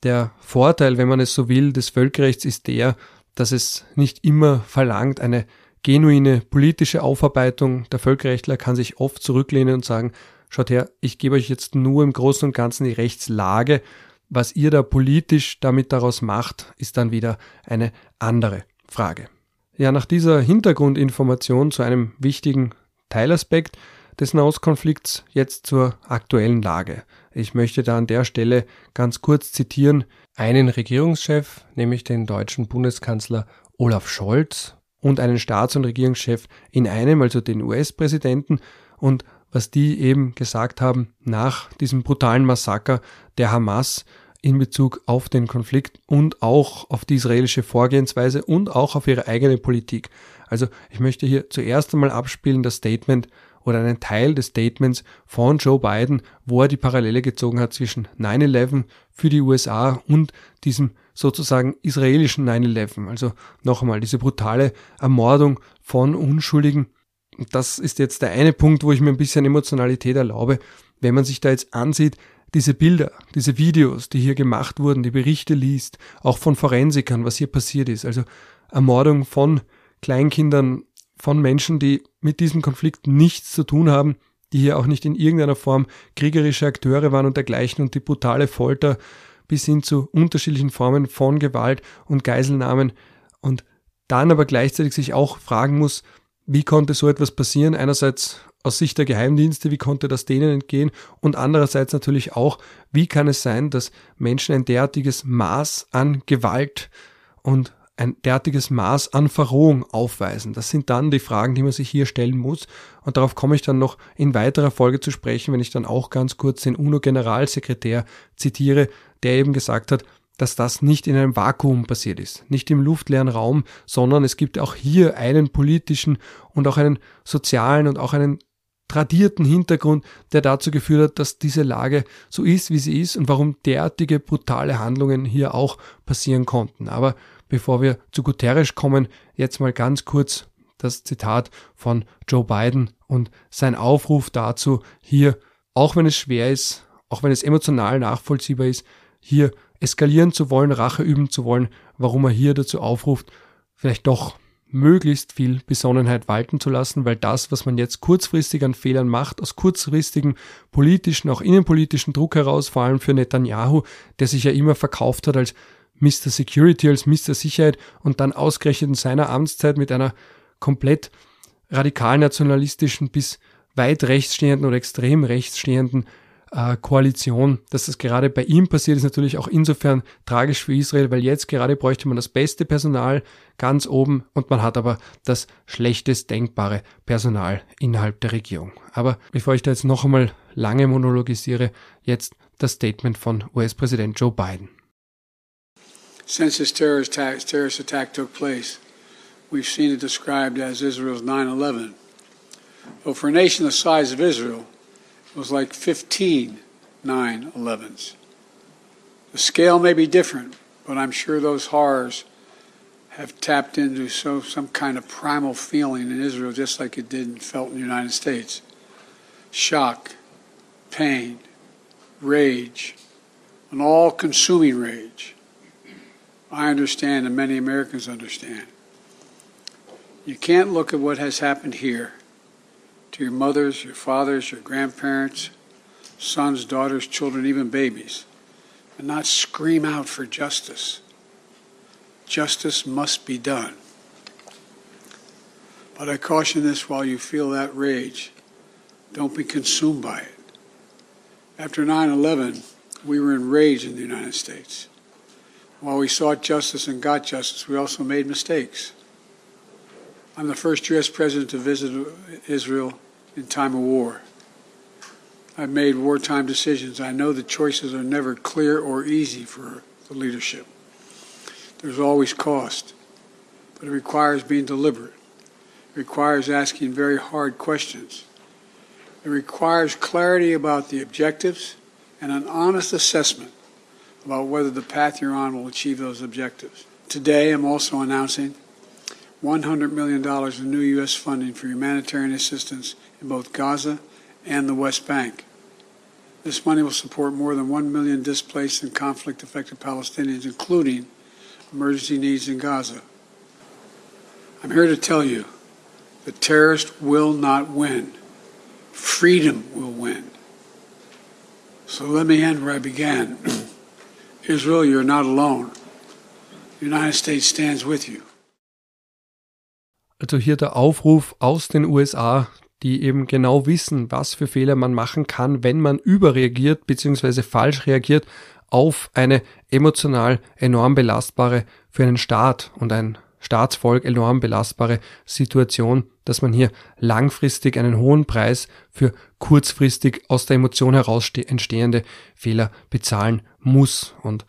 der Vorteil, wenn man es so will, des Völkerrechts ist der, dass es nicht immer verlangt, eine genuine politische Aufarbeitung. Der Völkerrechtler kann sich oft zurücklehnen und sagen, schaut her, ich gebe euch jetzt nur im Großen und Ganzen die Rechtslage. Was ihr da politisch damit daraus macht, ist dann wieder eine andere Frage. Ja, nach dieser Hintergrundinformation zu einem wichtigen Teilaspekt des Nahostkonflikts jetzt zur aktuellen Lage. Ich möchte da an der Stelle ganz kurz zitieren einen Regierungschef, nämlich den deutschen Bundeskanzler Olaf Scholz und einen Staats- und Regierungschef in einem, also den US-Präsidenten und was die eben gesagt haben nach diesem brutalen Massaker der Hamas in Bezug auf den Konflikt und auch auf die israelische Vorgehensweise und auch auf ihre eigene Politik. Also ich möchte hier zuerst einmal abspielen das Statement oder einen Teil des Statements von Joe Biden, wo er die Parallele gezogen hat zwischen 9-11 für die USA und diesem sozusagen israelischen 9-11. Also noch einmal diese brutale Ermordung von Unschuldigen. Das ist jetzt der eine Punkt, wo ich mir ein bisschen Emotionalität erlaube. Wenn man sich da jetzt ansieht, diese Bilder, diese Videos, die hier gemacht wurden, die Berichte liest, auch von Forensikern, was hier passiert ist, also Ermordung von Kleinkindern, von Menschen, die mit diesem Konflikt nichts zu tun haben, die hier auch nicht in irgendeiner Form kriegerische Akteure waren und dergleichen und die brutale Folter bis hin zu unterschiedlichen Formen von Gewalt und Geiselnahmen und dann aber gleichzeitig sich auch fragen muss, wie konnte so etwas passieren? Einerseits aus Sicht der Geheimdienste, wie konnte das denen entgehen? Und andererseits natürlich auch, wie kann es sein, dass Menschen ein derartiges Maß an Gewalt und ein derartiges Maß an Verrohung aufweisen? Das sind dann die Fragen, die man sich hier stellen muss. Und darauf komme ich dann noch in weiterer Folge zu sprechen, wenn ich dann auch ganz kurz den UNO-Generalsekretär zitiere, der eben gesagt hat, dass das nicht in einem Vakuum passiert ist, nicht im luftleeren Raum, sondern es gibt auch hier einen politischen und auch einen sozialen und auch einen tradierten Hintergrund, der dazu geführt hat, dass diese Lage so ist, wie sie ist und warum derartige brutale Handlungen hier auch passieren konnten. Aber bevor wir zu Guterres kommen, jetzt mal ganz kurz das Zitat von Joe Biden und sein Aufruf dazu, hier, auch wenn es schwer ist, auch wenn es emotional nachvollziehbar ist, hier eskalieren zu wollen, Rache üben zu wollen, warum er hier dazu aufruft, vielleicht doch möglichst viel Besonnenheit walten zu lassen, weil das, was man jetzt kurzfristig an Fehlern macht, aus kurzfristigen politischen, auch innenpolitischen Druck heraus, vor allem für Netanyahu, der sich ja immer verkauft hat als Mr. Security, als Mr. Sicherheit und dann ausgerechnet in seiner Amtszeit mit einer komplett radikal nationalistischen bis weit rechtsstehenden oder extrem rechtsstehenden äh, Koalition. Dass das gerade bei ihm passiert, ist natürlich auch insofern tragisch für Israel, weil jetzt gerade bräuchte man das beste Personal ganz oben und man hat aber das schlechtest denkbare Personal innerhalb der Regierung. Aber bevor ich da jetzt noch einmal lange monologisiere, jetzt das Statement von US-Präsident Joe Biden. Since this terrorist attack, terrorist attack took place. We've seen it described as Israel's 9 11. But for a nation the size of Israel, it was like 15 9 11s. The scale may be different, but I'm sure those horrors have tapped into so, some kind of primal feeling in Israel, just like it did and felt in the United States shock, pain, rage, an all consuming rage. I understand and many Americans understand. You can't look at what has happened here to your mothers, your fathers, your grandparents, sons, daughters, children, even babies, and not scream out for justice. Justice must be done. But I caution this while you feel that rage, don't be consumed by it. After 9 11, we were enraged in the United States. While we sought justice and got justice, we also made mistakes. I'm the first U.S. president to visit Israel in time of war. I've made wartime decisions. I know the choices are never clear or easy for the leadership. There's always cost, but it requires being deliberate. It requires asking very hard questions. It requires clarity about the objectives and an honest assessment about whether the path you're on will achieve those objectives. Today, I'm also announcing $100 million in new U.S. funding for humanitarian assistance in both Gaza and the West Bank. This money will support more than 1 million displaced and conflict affected Palestinians, including emergency needs in Gaza. I'm here to tell you the terrorists will not win. Freedom will win. So let me end where I began. <clears throat> Israel, you're not alone. The United States stands with you. Also hier der Aufruf aus den USA, die eben genau wissen, was für Fehler man machen kann, wenn man überreagiert bzw. falsch reagiert auf eine emotional enorm belastbare für einen Staat und ein Staatsvolk enorm belastbare Situation, dass man hier langfristig einen hohen Preis für kurzfristig aus der Emotion heraus entstehende Fehler bezahlen muss. Und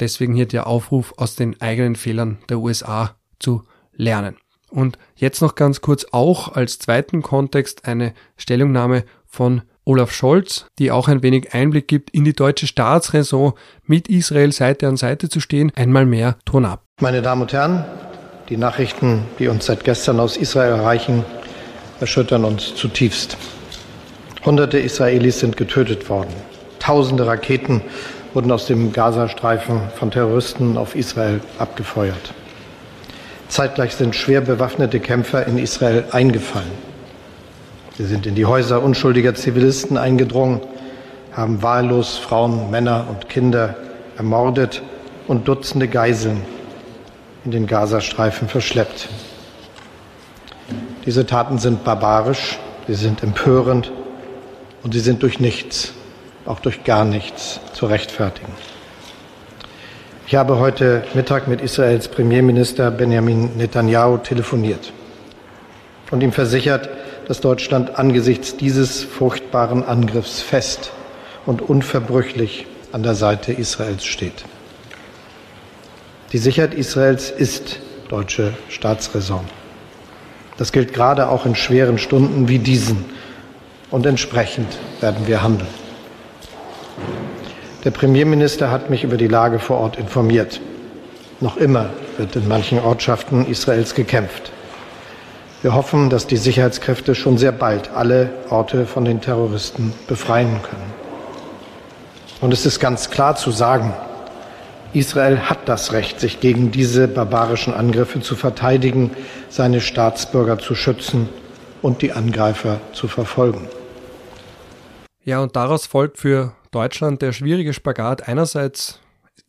deswegen hier der Aufruf, aus den eigenen Fehlern der USA zu lernen. Und jetzt noch ganz kurz auch als zweiten Kontext eine Stellungnahme von Olaf Scholz, die auch ein wenig Einblick gibt in die deutsche Staatsräson, mit Israel Seite an Seite zu stehen. Einmal mehr Ton ab. Meine Damen und Herren, die Nachrichten, die uns seit gestern aus Israel erreichen, erschüttern uns zutiefst. Hunderte Israelis sind getötet worden. Tausende Raketen wurden aus dem Gazastreifen von Terroristen auf Israel abgefeuert. Zeitgleich sind schwer bewaffnete Kämpfer in Israel eingefallen. Sie sind in die Häuser unschuldiger Zivilisten eingedrungen, haben wahllos Frauen, Männer und Kinder ermordet und Dutzende Geiseln in den Gazastreifen verschleppt. Diese Taten sind barbarisch, sie sind empörend und sie sind durch nichts, auch durch gar nichts zu rechtfertigen. Ich habe heute Mittag mit Israels Premierminister Benjamin Netanyahu telefoniert und ihm versichert, dass Deutschland angesichts dieses furchtbaren Angriffs fest und unverbrüchlich an der Seite Israels steht. Die Sicherheit Israels ist deutsche Staatsräson. Das gilt gerade auch in schweren Stunden wie diesen. Und entsprechend werden wir handeln. Der Premierminister hat mich über die Lage vor Ort informiert. Noch immer wird in manchen Ortschaften Israels gekämpft. Wir hoffen, dass die Sicherheitskräfte schon sehr bald alle Orte von den Terroristen befreien können. Und es ist ganz klar zu sagen, Israel hat das Recht, sich gegen diese barbarischen Angriffe zu verteidigen, seine Staatsbürger zu schützen und die Angreifer zu verfolgen. Ja, und daraus folgt für Deutschland der schwierige Spagat einerseits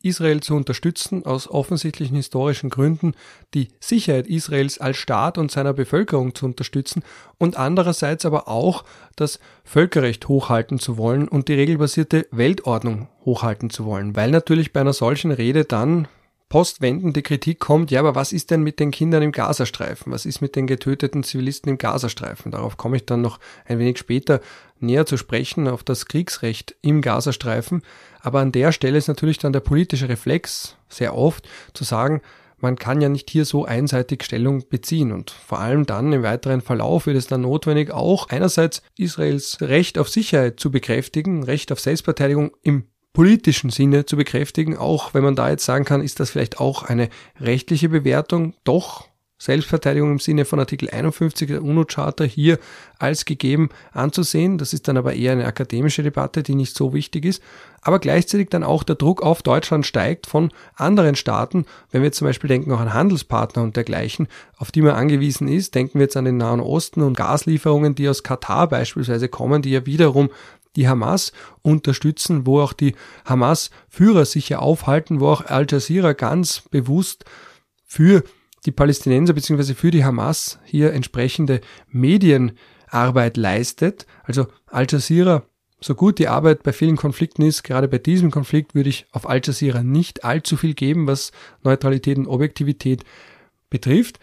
Israel zu unterstützen, aus offensichtlichen historischen Gründen die Sicherheit Israels als Staat und seiner Bevölkerung zu unterstützen und andererseits aber auch das Völkerrecht hochhalten zu wollen und die regelbasierte Weltordnung hochhalten zu wollen, weil natürlich bei einer solchen Rede dann postwendende Kritik kommt, ja, aber was ist denn mit den Kindern im Gazastreifen? Was ist mit den getöteten Zivilisten im Gazastreifen? Darauf komme ich dann noch ein wenig später näher zu sprechen, auf das Kriegsrecht im Gazastreifen. Aber an der Stelle ist natürlich dann der politische Reflex sehr oft zu sagen, man kann ja nicht hier so einseitig Stellung beziehen und vor allem dann im weiteren Verlauf wird es dann notwendig, auch einerseits Israels Recht auf Sicherheit zu bekräftigen, Recht auf Selbstverteidigung im politischen Sinne zu bekräftigen, auch wenn man da jetzt sagen kann, ist das vielleicht auch eine rechtliche Bewertung, doch Selbstverteidigung im Sinne von Artikel 51 der UNO-Charta hier als gegeben anzusehen. Das ist dann aber eher eine akademische Debatte, die nicht so wichtig ist. Aber gleichzeitig dann auch der Druck auf Deutschland steigt von anderen Staaten. Wenn wir zum Beispiel denken auch an Handelspartner und dergleichen, auf die man angewiesen ist, denken wir jetzt an den Nahen Osten und Gaslieferungen, die aus Katar beispielsweise kommen, die ja wiederum die Hamas unterstützen, wo auch die Hamas-Führer sich ja aufhalten, wo auch Al Jazeera ganz bewusst für die Palästinenser bzw. für die Hamas hier entsprechende Medienarbeit leistet. Also Al Jazeera, so gut die Arbeit bei vielen Konflikten ist, gerade bei diesem Konflikt würde ich auf Al Jazeera nicht allzu viel geben, was Neutralität und Objektivität betrifft.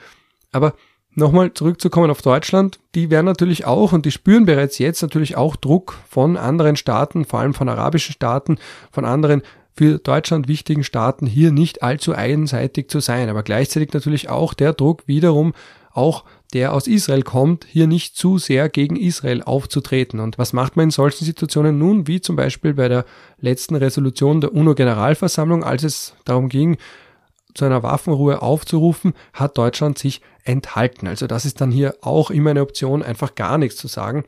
Aber Nochmal zurückzukommen auf Deutschland, die werden natürlich auch und die spüren bereits jetzt natürlich auch Druck von anderen Staaten, vor allem von arabischen Staaten, von anderen für Deutschland wichtigen Staaten hier nicht allzu einseitig zu sein, aber gleichzeitig natürlich auch der Druck wiederum auch der aus Israel kommt, hier nicht zu sehr gegen Israel aufzutreten. Und was macht man in solchen Situationen? Nun, wie zum Beispiel bei der letzten Resolution der UNO-Generalversammlung, als es darum ging, zu einer Waffenruhe aufzurufen, hat Deutschland sich enthalten. Also das ist dann hier auch immer eine Option, einfach gar nichts zu sagen.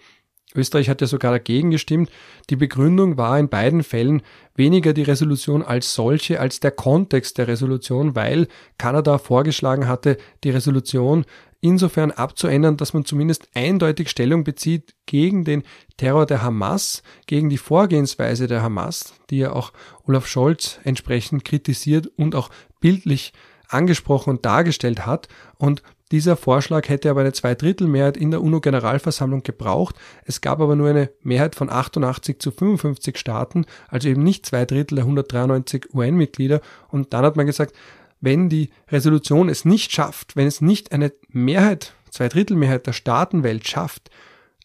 Österreich hat ja sogar dagegen gestimmt. Die Begründung war in beiden Fällen weniger die Resolution als solche, als der Kontext der Resolution, weil Kanada vorgeschlagen hatte, die Resolution insofern abzuändern, dass man zumindest eindeutig Stellung bezieht gegen den Terror der Hamas, gegen die Vorgehensweise der Hamas, die ja auch Olaf Scholz entsprechend kritisiert und auch bildlich angesprochen und dargestellt hat. Und dieser Vorschlag hätte aber eine Zweidrittelmehrheit in der UNO-Generalversammlung gebraucht. Es gab aber nur eine Mehrheit von 88 zu 55 Staaten, also eben nicht zwei Drittel der 193 UN-Mitglieder. Und dann hat man gesagt, wenn die Resolution es nicht schafft, wenn es nicht eine Mehrheit, Zweidrittelmehrheit der Staatenwelt schafft,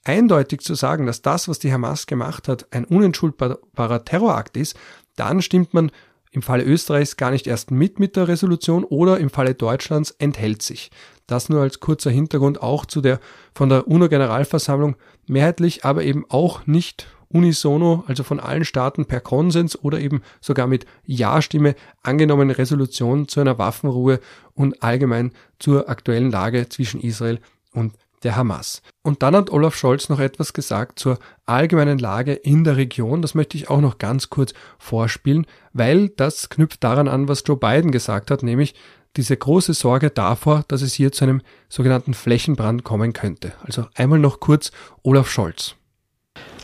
eindeutig zu sagen, dass das, was die Hamas gemacht hat, ein unentschuldbarer Terrorakt ist, dann stimmt man im Falle Österreichs gar nicht erst mit mit der Resolution oder im Falle Deutschlands enthält sich. Das nur als kurzer Hintergrund auch zu der von der UNO-Generalversammlung mehrheitlich, aber eben auch nicht unisono, also von allen Staaten per Konsens oder eben sogar mit Ja-Stimme angenommene Resolution zu einer Waffenruhe und allgemein zur aktuellen Lage zwischen Israel und der Hamas. Und dann hat Olaf Scholz noch etwas gesagt zur allgemeinen Lage in der Region. Das möchte ich auch noch ganz kurz vorspielen, weil das knüpft daran an, was Joe Biden gesagt hat, nämlich diese große Sorge davor, dass es hier zu einem sogenannten Flächenbrand kommen könnte. Also einmal noch kurz Olaf Scholz.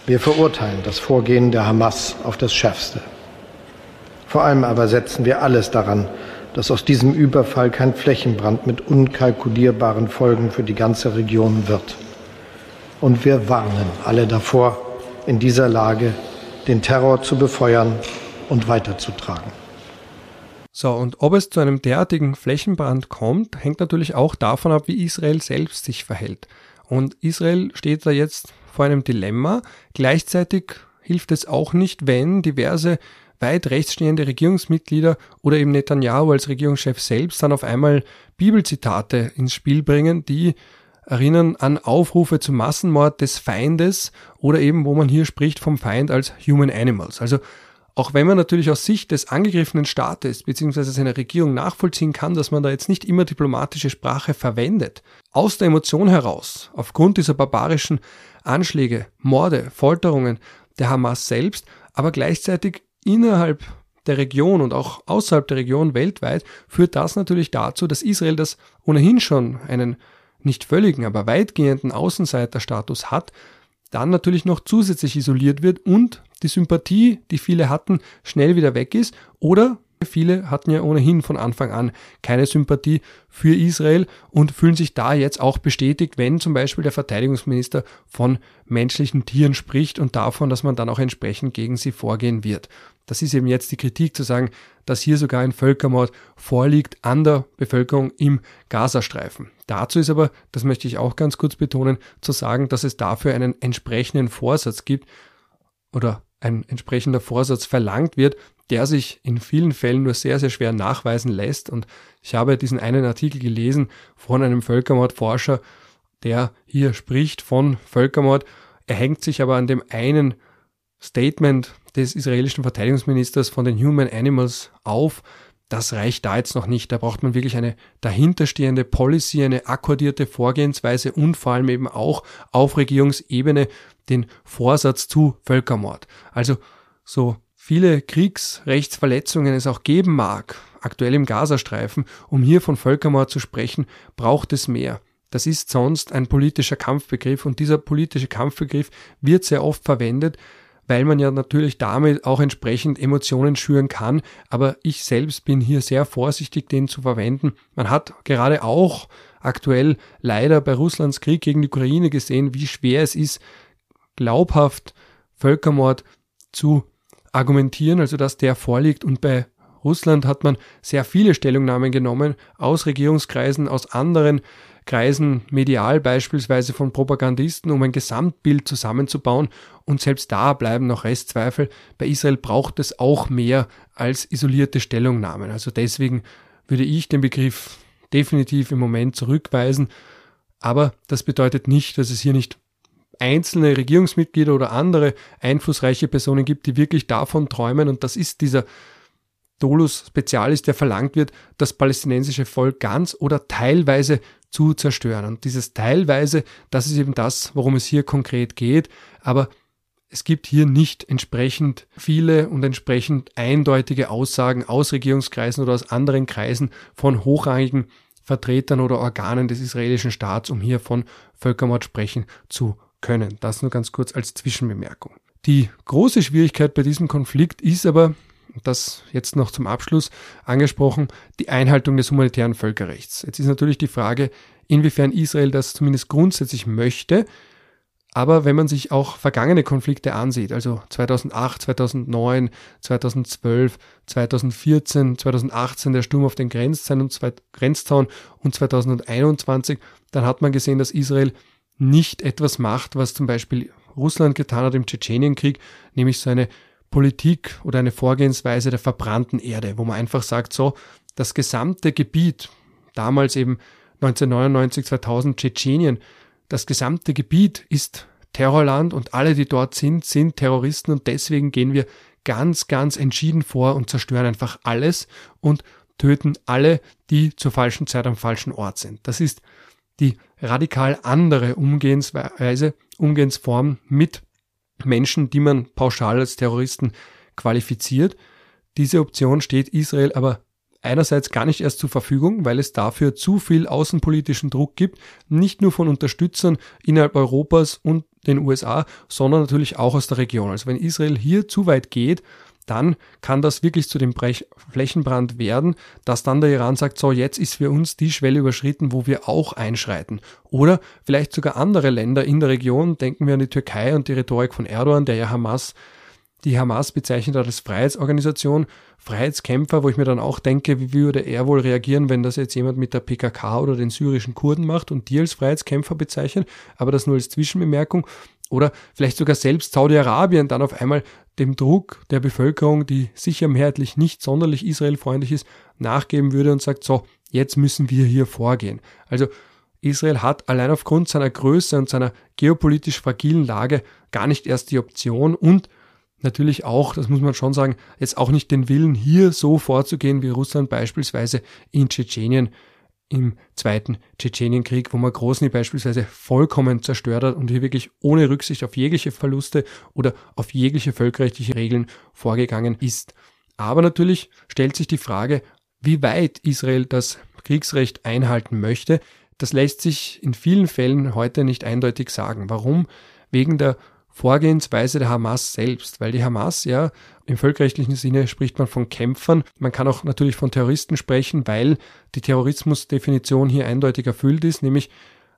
Wir verurteilen das Vorgehen der Hamas auf das Schärfste. Vor allem aber setzen wir alles daran, dass aus diesem Überfall kein Flächenbrand mit unkalkulierbaren Folgen für die ganze Region wird. Und wir warnen alle davor, in dieser Lage den Terror zu befeuern und weiterzutragen. So, und ob es zu einem derartigen Flächenbrand kommt, hängt natürlich auch davon ab, wie Israel selbst sich verhält. Und Israel steht da jetzt vor einem Dilemma. Gleichzeitig hilft es auch nicht, wenn diverse weit rechtsstehende Regierungsmitglieder oder eben Netanyahu als Regierungschef selbst dann auf einmal Bibelzitate ins Spiel bringen, die erinnern an Aufrufe zum Massenmord des Feindes oder eben, wo man hier spricht vom Feind als Human Animals. Also auch wenn man natürlich aus Sicht des angegriffenen Staates bzw. seiner Regierung nachvollziehen kann, dass man da jetzt nicht immer diplomatische Sprache verwendet, aus der Emotion heraus, aufgrund dieser barbarischen Anschläge, Morde, Folterungen der Hamas selbst, aber gleichzeitig innerhalb der Region und auch außerhalb der Region weltweit führt das natürlich dazu, dass Israel das ohnehin schon einen nicht völligen, aber weitgehenden Außenseiterstatus hat, dann natürlich noch zusätzlich isoliert wird und die Sympathie, die viele hatten, schnell wieder weg ist oder Viele hatten ja ohnehin von Anfang an keine Sympathie für Israel und fühlen sich da jetzt auch bestätigt, wenn zum Beispiel der Verteidigungsminister von menschlichen Tieren spricht und davon, dass man dann auch entsprechend gegen sie vorgehen wird. Das ist eben jetzt die Kritik zu sagen, dass hier sogar ein Völkermord vorliegt an der Bevölkerung im Gazastreifen. Dazu ist aber, das möchte ich auch ganz kurz betonen, zu sagen, dass es dafür einen entsprechenden Vorsatz gibt oder ein entsprechender Vorsatz verlangt wird, der sich in vielen Fällen nur sehr, sehr schwer nachweisen lässt. Und ich habe diesen einen Artikel gelesen von einem Völkermordforscher, der hier spricht von Völkermord. Er hängt sich aber an dem einen Statement des israelischen Verteidigungsministers von den Human Animals auf, das reicht da jetzt noch nicht. Da braucht man wirklich eine dahinterstehende Policy, eine akkordierte Vorgehensweise und vor allem eben auch auf Regierungsebene den Vorsatz zu Völkermord. Also so viele Kriegsrechtsverletzungen es auch geben mag, aktuell im Gazastreifen, um hier von Völkermord zu sprechen, braucht es mehr. Das ist sonst ein politischer Kampfbegriff und dieser politische Kampfbegriff wird sehr oft verwendet, weil man ja natürlich damit auch entsprechend Emotionen schüren kann. Aber ich selbst bin hier sehr vorsichtig, den zu verwenden. Man hat gerade auch aktuell leider bei Russlands Krieg gegen die Ukraine gesehen, wie schwer es ist, glaubhaft Völkermord zu argumentieren, also dass der vorliegt. Und bei Russland hat man sehr viele Stellungnahmen genommen aus Regierungskreisen, aus anderen Kreisen medial beispielsweise von Propagandisten, um ein Gesamtbild zusammenzubauen. Und selbst da bleiben noch Restzweifel. Bei Israel braucht es auch mehr als isolierte Stellungnahmen. Also deswegen würde ich den Begriff definitiv im Moment zurückweisen. Aber das bedeutet nicht, dass es hier nicht einzelne Regierungsmitglieder oder andere einflussreiche Personen gibt, die wirklich davon träumen. Und das ist dieser Dolus Spezialis, der verlangt wird, das palästinensische Volk ganz oder teilweise zu zerstören. Und dieses teilweise, das ist eben das, worum es hier konkret geht. Aber es gibt hier nicht entsprechend viele und entsprechend eindeutige Aussagen aus Regierungskreisen oder aus anderen Kreisen von hochrangigen Vertretern oder Organen des israelischen Staats, um hier von Völkermord sprechen zu können. Das nur ganz kurz als Zwischenbemerkung. Die große Schwierigkeit bei diesem Konflikt ist aber, das jetzt noch zum Abschluss angesprochen, die Einhaltung des humanitären Völkerrechts. Jetzt ist natürlich die Frage, inwiefern Israel das zumindest grundsätzlich möchte. Aber wenn man sich auch vergangene Konflikte ansieht, also 2008, 2009, 2012, 2014, 2018 der Sturm auf den Grenzzaun und, Grenzzaun und 2021, dann hat man gesehen, dass Israel nicht etwas macht, was zum Beispiel Russland getan hat im Tschetschenienkrieg, nämlich so eine Politik oder eine Vorgehensweise der verbrannten Erde, wo man einfach sagt, so, das gesamte Gebiet, damals eben 1999, 2000 Tschetschenien, das gesamte Gebiet ist Terrorland und alle, die dort sind, sind Terroristen und deswegen gehen wir ganz, ganz entschieden vor und zerstören einfach alles und töten alle, die zur falschen Zeit am falschen Ort sind. Das ist die radikal andere Umgehensweise, Umgehensform mit Menschen, die man pauschal als Terroristen qualifiziert. Diese Option steht Israel aber einerseits gar nicht erst zur Verfügung, weil es dafür zu viel außenpolitischen Druck gibt, nicht nur von Unterstützern innerhalb Europas und den USA, sondern natürlich auch aus der Region. Also wenn Israel hier zu weit geht, dann kann das wirklich zu dem Brech Flächenbrand werden, dass dann der Iran sagt, so jetzt ist für uns die Schwelle überschritten, wo wir auch einschreiten. Oder vielleicht sogar andere Länder in der Region, denken wir an die Türkei und die Rhetorik von Erdogan, der ja Hamas die Hamas bezeichnet als Freiheitsorganisation, Freiheitskämpfer, wo ich mir dann auch denke, wie würde er wohl reagieren, wenn das jetzt jemand mit der PKK oder den syrischen Kurden macht und die als Freiheitskämpfer bezeichnet, aber das nur als Zwischenbemerkung. Oder vielleicht sogar selbst Saudi-Arabien dann auf einmal dem Druck der Bevölkerung, die sicher mehrheitlich nicht sonderlich israelfreundlich ist, nachgeben würde und sagt, so, jetzt müssen wir hier vorgehen. Also Israel hat allein aufgrund seiner Größe und seiner geopolitisch fragilen Lage gar nicht erst die Option und natürlich auch, das muss man schon sagen, jetzt auch nicht den Willen, hier so vorzugehen, wie Russland beispielsweise in Tschetschenien im zweiten Tschetschenienkrieg, wo man Grosny beispielsweise vollkommen zerstört hat und hier wirklich ohne Rücksicht auf jegliche Verluste oder auf jegliche völkerrechtliche Regeln vorgegangen ist. Aber natürlich stellt sich die Frage, wie weit Israel das Kriegsrecht einhalten möchte. Das lässt sich in vielen Fällen heute nicht eindeutig sagen. Warum? Wegen der Vorgehensweise der Hamas selbst, weil die Hamas ja im völkerrechtlichen Sinne spricht man von Kämpfern. Man kann auch natürlich von Terroristen sprechen, weil die Terrorismusdefinition hier eindeutig erfüllt ist, nämlich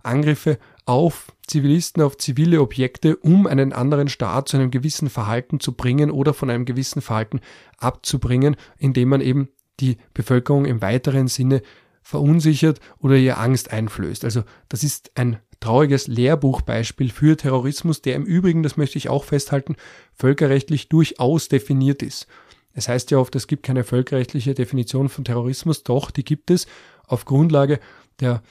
Angriffe auf Zivilisten, auf zivile Objekte, um einen anderen Staat zu einem gewissen Verhalten zu bringen oder von einem gewissen Verhalten abzubringen, indem man eben die Bevölkerung im weiteren Sinne verunsichert oder ihr Angst einflößt. Also das ist ein trauriges Lehrbuchbeispiel für Terrorismus, der im Übrigen, das möchte ich auch festhalten, völkerrechtlich durchaus definiert ist. Es heißt ja oft, es gibt keine völkerrechtliche Definition von Terrorismus, doch die gibt es auf Grundlage der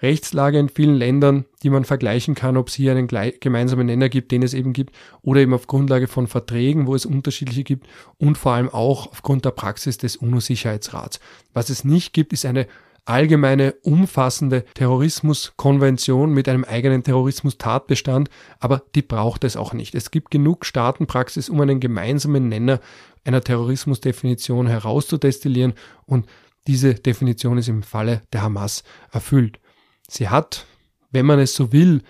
Rechtslage in vielen Ländern, die man vergleichen kann, ob es hier einen gemeinsamen Nenner gibt, den es eben gibt, oder eben auf Grundlage von Verträgen, wo es unterschiedliche gibt und vor allem auch aufgrund der Praxis des UNO-Sicherheitsrats. Was es nicht gibt, ist eine allgemeine, umfassende Terrorismuskonvention mit einem eigenen Terrorismus-Tatbestand, aber die braucht es auch nicht. Es gibt genug Staatenpraxis, um einen gemeinsamen Nenner einer Terrorismusdefinition herauszudestillieren und diese Definition ist im Falle der Hamas erfüllt. Sie hat, wenn man es so will,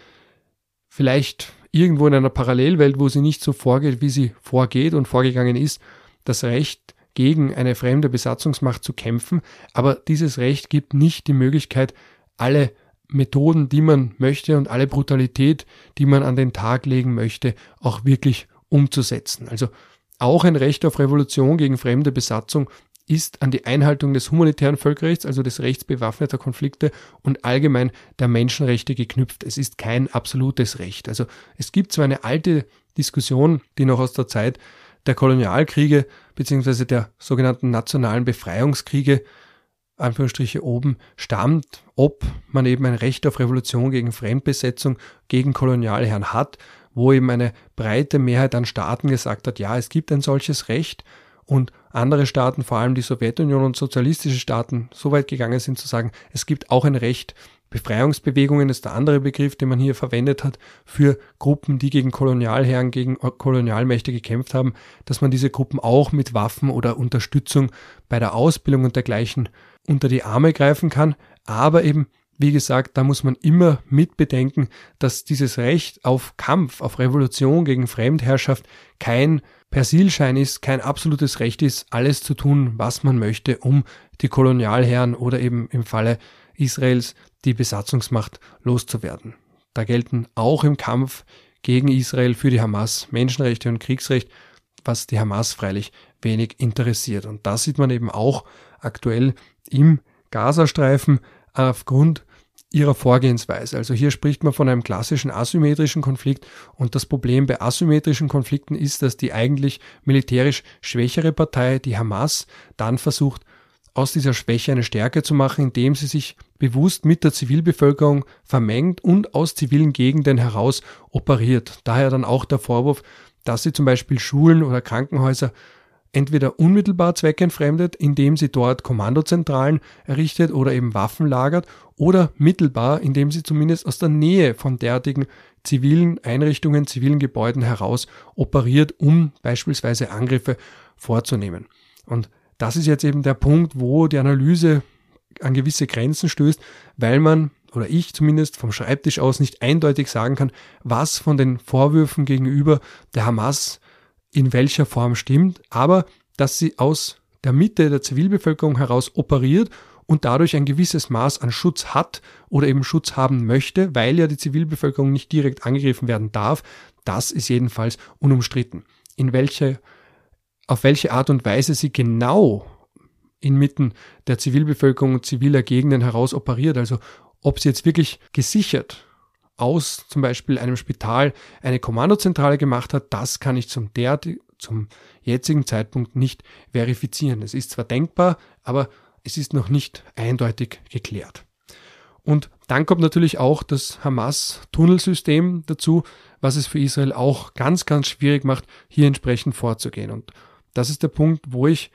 vielleicht irgendwo in einer Parallelwelt, wo sie nicht so vorgeht, wie sie vorgeht und vorgegangen ist, das Recht gegen eine fremde Besatzungsmacht zu kämpfen, aber dieses Recht gibt nicht die Möglichkeit, alle Methoden, die man möchte und alle Brutalität, die man an den Tag legen möchte, auch wirklich umzusetzen. Also auch ein Recht auf Revolution gegen fremde Besatzung ist an die Einhaltung des humanitären Völkerrechts, also des Rechts bewaffneter Konflikte und allgemein der Menschenrechte geknüpft. Es ist kein absolutes Recht. Also es gibt zwar eine alte Diskussion, die noch aus der Zeit der Kolonialkriege beziehungsweise der sogenannten nationalen Befreiungskriege Anführungsstriche oben stammt, ob man eben ein Recht auf Revolution gegen Fremdbesetzung, gegen Kolonialherren hat, wo eben eine breite Mehrheit an Staaten gesagt hat, ja, es gibt ein solches Recht und andere Staaten, vor allem die Sowjetunion und sozialistische Staaten, so weit gegangen sind zu sagen, es gibt auch ein Recht Befreiungsbewegungen ist der andere Begriff, den man hier verwendet hat, für Gruppen, die gegen Kolonialherren, gegen Kolonialmächte gekämpft haben, dass man diese Gruppen auch mit Waffen oder Unterstützung bei der Ausbildung und dergleichen unter die Arme greifen kann. Aber eben, wie gesagt, da muss man immer mitbedenken, dass dieses Recht auf Kampf, auf Revolution gegen Fremdherrschaft kein Persilschein ist, kein absolutes Recht ist, alles zu tun, was man möchte, um die Kolonialherren oder eben im Falle Israels die Besatzungsmacht loszuwerden. Da gelten auch im Kampf gegen Israel für die Hamas Menschenrechte und Kriegsrecht, was die Hamas freilich wenig interessiert. Und da sieht man eben auch aktuell im Gazastreifen aufgrund ihrer Vorgehensweise. Also hier spricht man von einem klassischen asymmetrischen Konflikt und das Problem bei asymmetrischen Konflikten ist, dass die eigentlich militärisch schwächere Partei, die Hamas, dann versucht, aus dieser Schwäche eine Stärke zu machen, indem sie sich bewusst mit der Zivilbevölkerung vermengt und aus zivilen Gegenden heraus operiert. Daher dann auch der Vorwurf, dass sie zum Beispiel Schulen oder Krankenhäuser entweder unmittelbar zweckentfremdet, indem sie dort Kommandozentralen errichtet oder eben Waffen lagert, oder mittelbar, indem sie zumindest aus der Nähe von derartigen zivilen Einrichtungen, zivilen Gebäuden heraus operiert, um beispielsweise Angriffe vorzunehmen. Und das ist jetzt eben der Punkt, wo die Analyse an gewisse Grenzen stößt, weil man oder ich zumindest vom Schreibtisch aus nicht eindeutig sagen kann, was von den Vorwürfen gegenüber der Hamas in welcher Form stimmt, aber dass sie aus der Mitte der Zivilbevölkerung heraus operiert und dadurch ein gewisses Maß an Schutz hat oder eben Schutz haben möchte, weil ja die Zivilbevölkerung nicht direkt angegriffen werden darf, das ist jedenfalls unumstritten. In welche auf welche Art und Weise sie genau inmitten der Zivilbevölkerung und ziviler Gegenden heraus operiert. Also ob sie jetzt wirklich gesichert aus zum Beispiel einem Spital eine Kommandozentrale gemacht hat, das kann ich zum, der, zum jetzigen Zeitpunkt nicht verifizieren. Es ist zwar denkbar, aber es ist noch nicht eindeutig geklärt. Und dann kommt natürlich auch das Hamas-Tunnelsystem dazu, was es für Israel auch ganz, ganz schwierig macht, hier entsprechend vorzugehen. Und das ist der Punkt, wo ich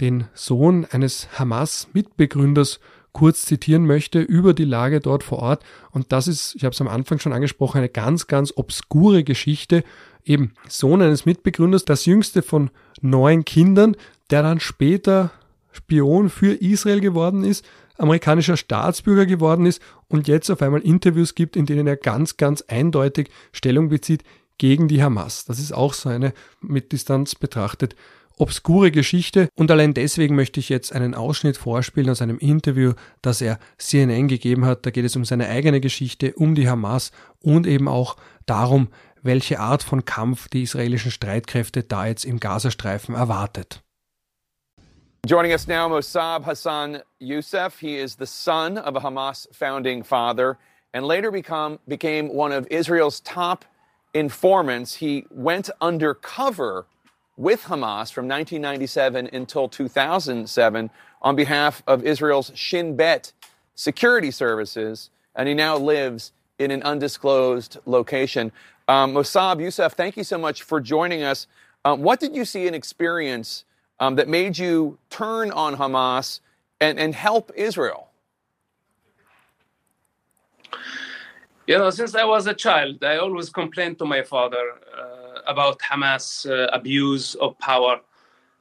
den Sohn eines Hamas-Mitbegründers kurz zitieren möchte über die Lage dort vor Ort. Und das ist, ich habe es am Anfang schon angesprochen, eine ganz, ganz obskure Geschichte. Eben Sohn eines Mitbegründers, das jüngste von neun Kindern, der dann später Spion für Israel geworden ist, amerikanischer Staatsbürger geworden ist und jetzt auf einmal Interviews gibt, in denen er ganz, ganz eindeutig Stellung bezieht gegen die Hamas. Das ist auch so eine mit Distanz betrachtet obskure Geschichte und allein deswegen möchte ich jetzt einen Ausschnitt vorspielen aus einem Interview, das er CNN gegeben hat. Da geht es um seine eigene Geschichte, um die Hamas und eben auch darum, welche Art von Kampf die israelischen Streitkräfte da jetzt im Gazastreifen erwartet. Joining us now, Mossab Hassan Youssef. He is the son of a Hamas founding father and later become, became one of Israel's top informants. He went undercover with Hamas from 1997 until 2007 on behalf of Israel's Shin Bet security services and he now lives in an undisclosed location. Um, Mossab Youssef, thank you so much for joining us. Um, what did you see and experience um, that made you turn on Hamas and, and help Israel? You know, since I was a child, I always complained to my father uh, about Hamas uh, abuse of power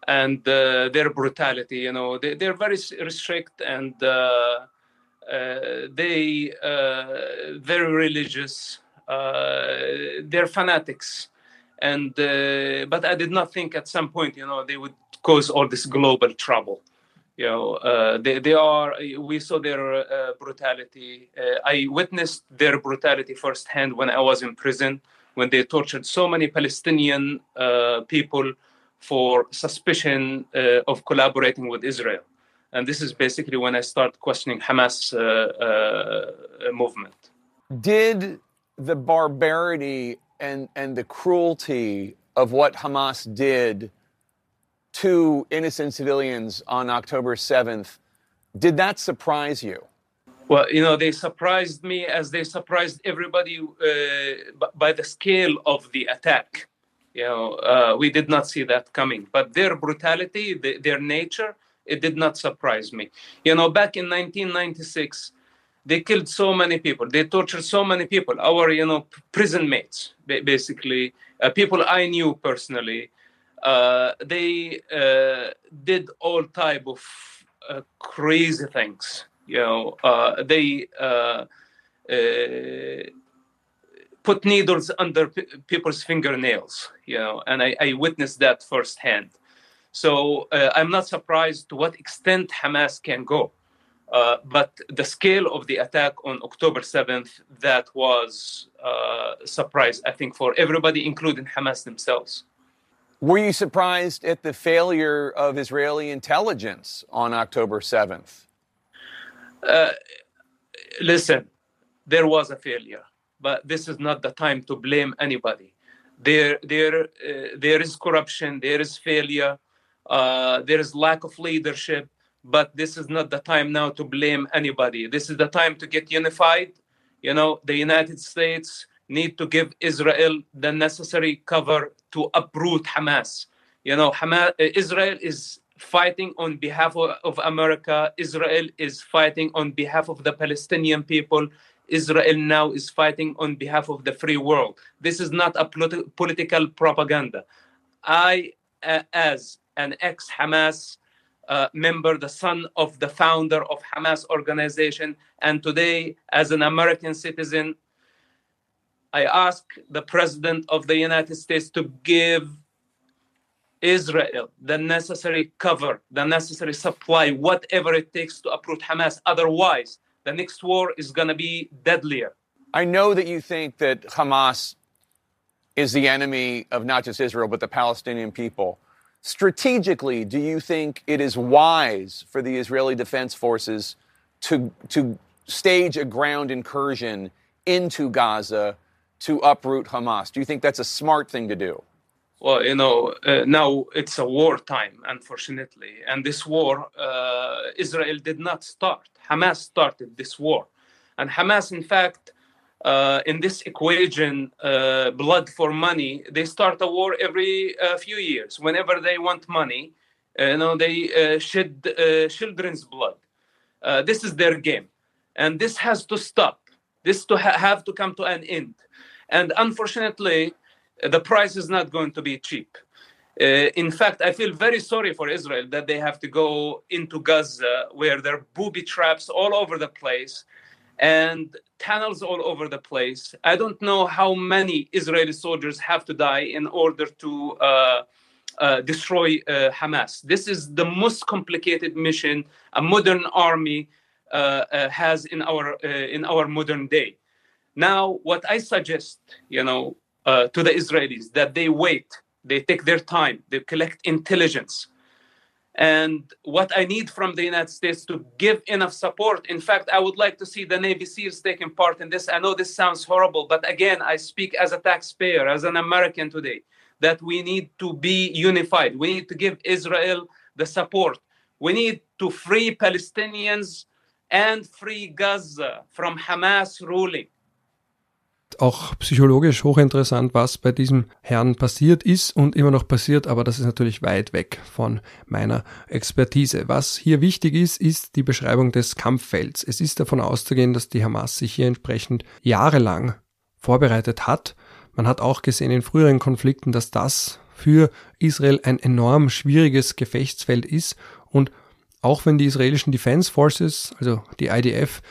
and uh, their brutality. You know, they, they're very strict and uh, uh, they uh, very religious. they're fanatics, and but I did not think at some point, you know, they would cause all this global trouble you know uh, they, they are we saw their uh, brutality. Uh, i witnessed their brutality firsthand when i was in prison when they tortured so many palestinian uh, people for suspicion uh, of collaborating with israel. And this is basically when i start questioning hamas uh, movement. Did the barbarity and and the cruelty of what hamas did two innocent civilians on October 7th. Did that surprise you? Well, you know, they surprised me as they surprised everybody uh, by the scale of the attack. You know, uh, we did not see that coming. But their brutality, the, their nature, it did not surprise me. You know, back in 1996, they killed so many people. They tortured so many people. Our, you know, prison mates, basically, uh, people I knew personally. Uh, they uh, did all type of uh, crazy things. You know, uh, they uh, put needles under p- people's fingernails. You know, and I, I witnessed that firsthand. So I'm not surprised to what extent Hamas can go. Uh, but the scale of the attack on October 7th, that was uh, a surprise, I think, for everybody, including Hamas themselves. Were you surprised at the failure of Israeli intelligence on October 7th? Uh, listen, there was a failure, but this is not the time to blame anybody. There, there, uh, there is corruption, there is failure, uh, there is lack of leadership, but this is not the time now to blame anybody. This is the time to get unified. You know, the United States need to give Israel the necessary cover to uproot Hamas. You know, Hamas, Israel is fighting on behalf of, America. Israel is fighting on behalf of the Palestinian people. Israel now is fighting on behalf of the free world. This is not a politi- political propaganda. I, uh, as an ex Hamas uh, member, the son of the founder of Hamas organization, and today as an American citizen, I ask the President of the United States to give Israel the necessary cover, the necessary supply, whatever it takes to uproot Hamas. Otherwise, the next war is going to be deadlier. I know that you think that Hamas is the enemy of not just Israel, but the Palestinian people. Strategically, do you think it is wise for the Israeli Defense Forces to, to stage a ground incursion into Gaza to uproot Hamas? Do you think that's a smart thing to do? Well, you know, uh, now it's a war time, unfortunately. And this war, uh, Israel did not start. Hamas started this war. And Hamas, in fact, uh, in this equation, uh, blood for money, they start a war every uh, few years. Whenever they want money, uh, you know, they shed children's blood. this is their game. And this has to stop. This to ha- have to come to an end. And unfortunately, the price is not going to be cheap. Uh, in fact, I feel very sorry for Israel that they have to go into Gaza where there are booby traps all over the place and tunnels all over the place. I don't know how many Israeli soldiers have to die in order to uh, uh, destroy uh, Hamas. This is the most complicated mission a modern army uh, uh, has in our in our modern day. Now, what I suggest, you know, uh, to the Israelis that they wait, they take their time, they collect intelligence. And what I need from the United States to give enough support. In fact, I would like to see the Navy SEALs taking part in this. I know this sounds horrible, but again, I speak as a taxpayer, as an American today, that we need to be unified. We need to give Israel the support. We need to free Palestinians and free Gaza from Hamas ruling. Auch psychologisch hochinteressant, was bei diesem Herrn passiert ist und immer noch passiert, aber das ist natürlich weit weg von meiner Expertise. Was hier wichtig ist, ist die Beschreibung des Kampffelds. Es ist davon auszugehen, dass die Hamas sich hier entsprechend jahrelang vorbereitet hat. Man hat auch gesehen in früheren Konflikten, dass das für Israel ein enorm schwieriges Gefechtsfeld ist und auch wenn die israelischen Defense Forces, also die IDF,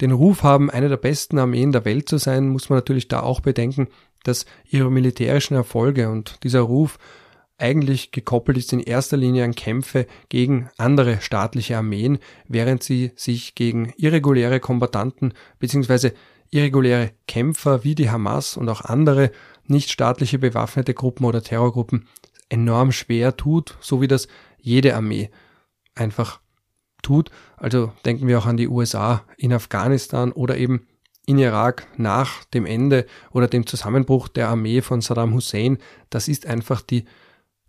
den Ruf haben, eine der besten Armeen der Welt zu sein, muss man natürlich da auch bedenken, dass ihre militärischen Erfolge und dieser Ruf eigentlich gekoppelt ist in erster Linie an Kämpfe gegen andere staatliche Armeen, während sie sich gegen irreguläre Kombattanten bzw. irreguläre Kämpfer wie die Hamas und auch andere nichtstaatliche bewaffnete Gruppen oder Terrorgruppen enorm schwer tut, so wie das jede Armee einfach tut. Also denken wir auch an die USA in Afghanistan oder eben in Irak nach dem Ende oder dem Zusammenbruch der Armee von Saddam Hussein. Das ist einfach die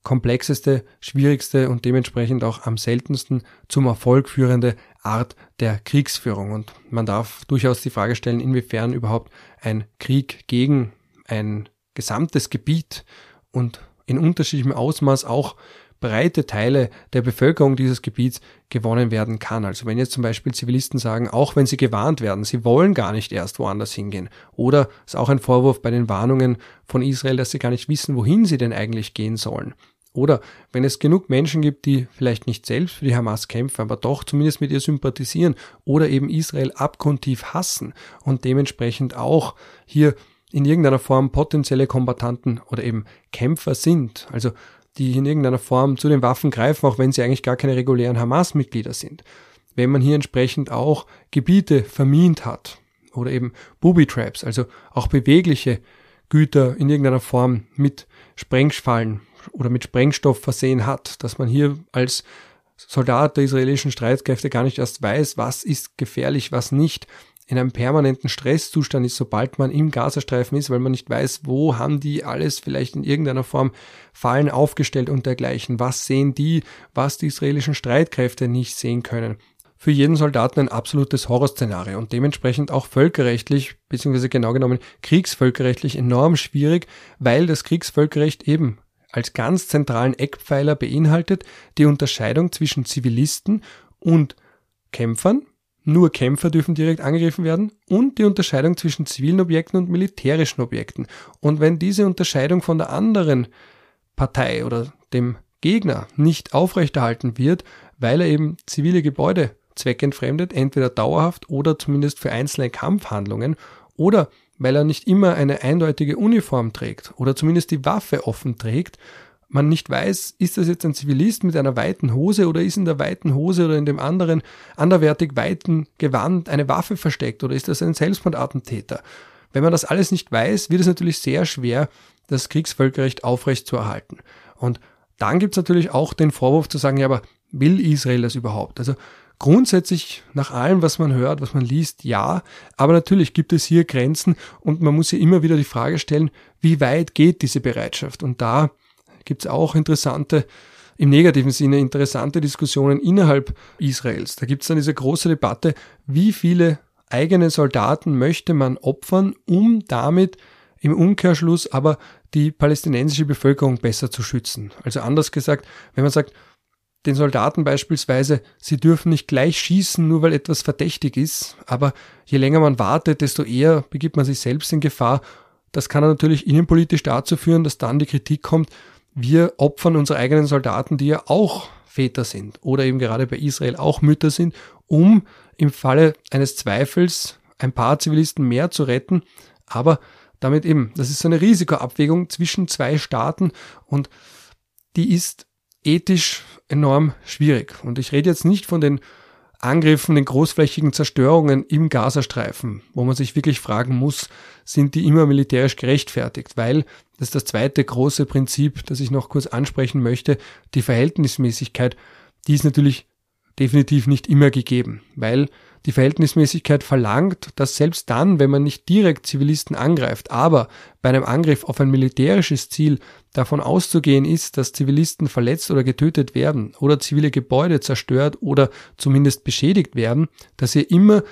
komplexeste, schwierigste und dementsprechend auch am seltensten zum Erfolg führende Art der Kriegsführung. Und man darf durchaus die Frage stellen, inwiefern überhaupt ein Krieg gegen ein gesamtes Gebiet und in unterschiedlichem Ausmaß auch breite Teile der Bevölkerung dieses Gebiets gewonnen werden kann. Also wenn jetzt zum Beispiel Zivilisten sagen, auch wenn sie gewarnt werden, sie wollen gar nicht erst woanders hingehen. Oder ist auch ein Vorwurf bei den Warnungen von Israel, dass sie gar nicht wissen, wohin sie denn eigentlich gehen sollen. Oder wenn es genug Menschen gibt, die vielleicht nicht selbst für die Hamas kämpfen, aber doch zumindest mit ihr sympathisieren oder eben Israel abgrundtief hassen und dementsprechend auch hier in irgendeiner Form potenzielle Kombatanten oder eben Kämpfer sind. Also die in irgendeiner Form zu den Waffen greifen, auch wenn sie eigentlich gar keine regulären Hamas-Mitglieder sind. Wenn man hier entsprechend auch Gebiete vermint hat oder eben Booby-Traps, also auch bewegliche Güter in irgendeiner Form mit Sprengfallen oder mit Sprengstoff versehen hat, dass man hier als Soldat der israelischen Streitkräfte gar nicht erst weiß, was ist gefährlich, was nicht, in einem permanenten Stresszustand ist, sobald man im Gazastreifen ist, weil man nicht weiß, wo haben die alles vielleicht in irgendeiner Form Fallen aufgestellt und dergleichen. Was sehen die, was die israelischen Streitkräfte nicht sehen können. Für jeden Soldaten ein absolutes Horrorszenario und dementsprechend auch völkerrechtlich, beziehungsweise genau genommen kriegsvölkerrechtlich enorm schwierig, weil das Kriegsvölkerrecht eben als ganz zentralen Eckpfeiler beinhaltet die Unterscheidung zwischen Zivilisten und Kämpfern, nur Kämpfer dürfen direkt angegriffen werden und die Unterscheidung zwischen zivilen Objekten und militärischen Objekten. Und wenn diese Unterscheidung von der anderen Partei oder dem Gegner nicht aufrechterhalten wird, weil er eben zivile Gebäude zweckentfremdet, entweder dauerhaft oder zumindest für einzelne Kampfhandlungen, oder weil er nicht immer eine eindeutige Uniform trägt oder zumindest die Waffe offen trägt man nicht weiß, ist das jetzt ein Zivilist mit einer weiten Hose oder ist in der weiten Hose oder in dem anderen anderwertig weiten Gewand eine Waffe versteckt oder ist das ein Selbstmordattentäter? Wenn man das alles nicht weiß, wird es natürlich sehr schwer, das Kriegsvölkerrecht aufrecht zu erhalten. Und dann gibt es natürlich auch den Vorwurf zu sagen, ja, aber will Israel das überhaupt? Also grundsätzlich nach allem, was man hört, was man liest, ja, aber natürlich gibt es hier Grenzen und man muss sich immer wieder die Frage stellen, wie weit geht diese Bereitschaft? Und da gibt es auch interessante, im negativen Sinne interessante Diskussionen innerhalb Israels. Da gibt es dann diese große Debatte, wie viele eigene Soldaten möchte man opfern, um damit im Umkehrschluss aber die palästinensische Bevölkerung besser zu schützen. Also anders gesagt, wenn man sagt, den Soldaten beispielsweise, sie dürfen nicht gleich schießen, nur weil etwas verdächtig ist, aber je länger man wartet, desto eher begibt man sich selbst in Gefahr. Das kann natürlich innenpolitisch dazu führen, dass dann die Kritik kommt, wir opfern unsere eigenen Soldaten, die ja auch Väter sind oder eben gerade bei Israel auch Mütter sind, um im Falle eines Zweifels ein paar Zivilisten mehr zu retten. Aber damit eben, das ist so eine Risikoabwägung zwischen zwei Staaten und die ist ethisch enorm schwierig. Und ich rede jetzt nicht von den Angriffen, den großflächigen Zerstörungen im Gazastreifen, wo man sich wirklich fragen muss, sind die immer militärisch gerechtfertigt? Weil, das ist das zweite große Prinzip, das ich noch kurz ansprechen möchte, die Verhältnismäßigkeit, die ist natürlich definitiv nicht immer gegeben, weil die Verhältnismäßigkeit verlangt, dass selbst dann, wenn man nicht direkt Zivilisten angreift, aber bei einem Angriff auf ein militärisches Ziel davon auszugehen ist, dass Zivilisten verletzt oder getötet werden oder zivile Gebäude zerstört oder zumindest beschädigt werden, dass hier immer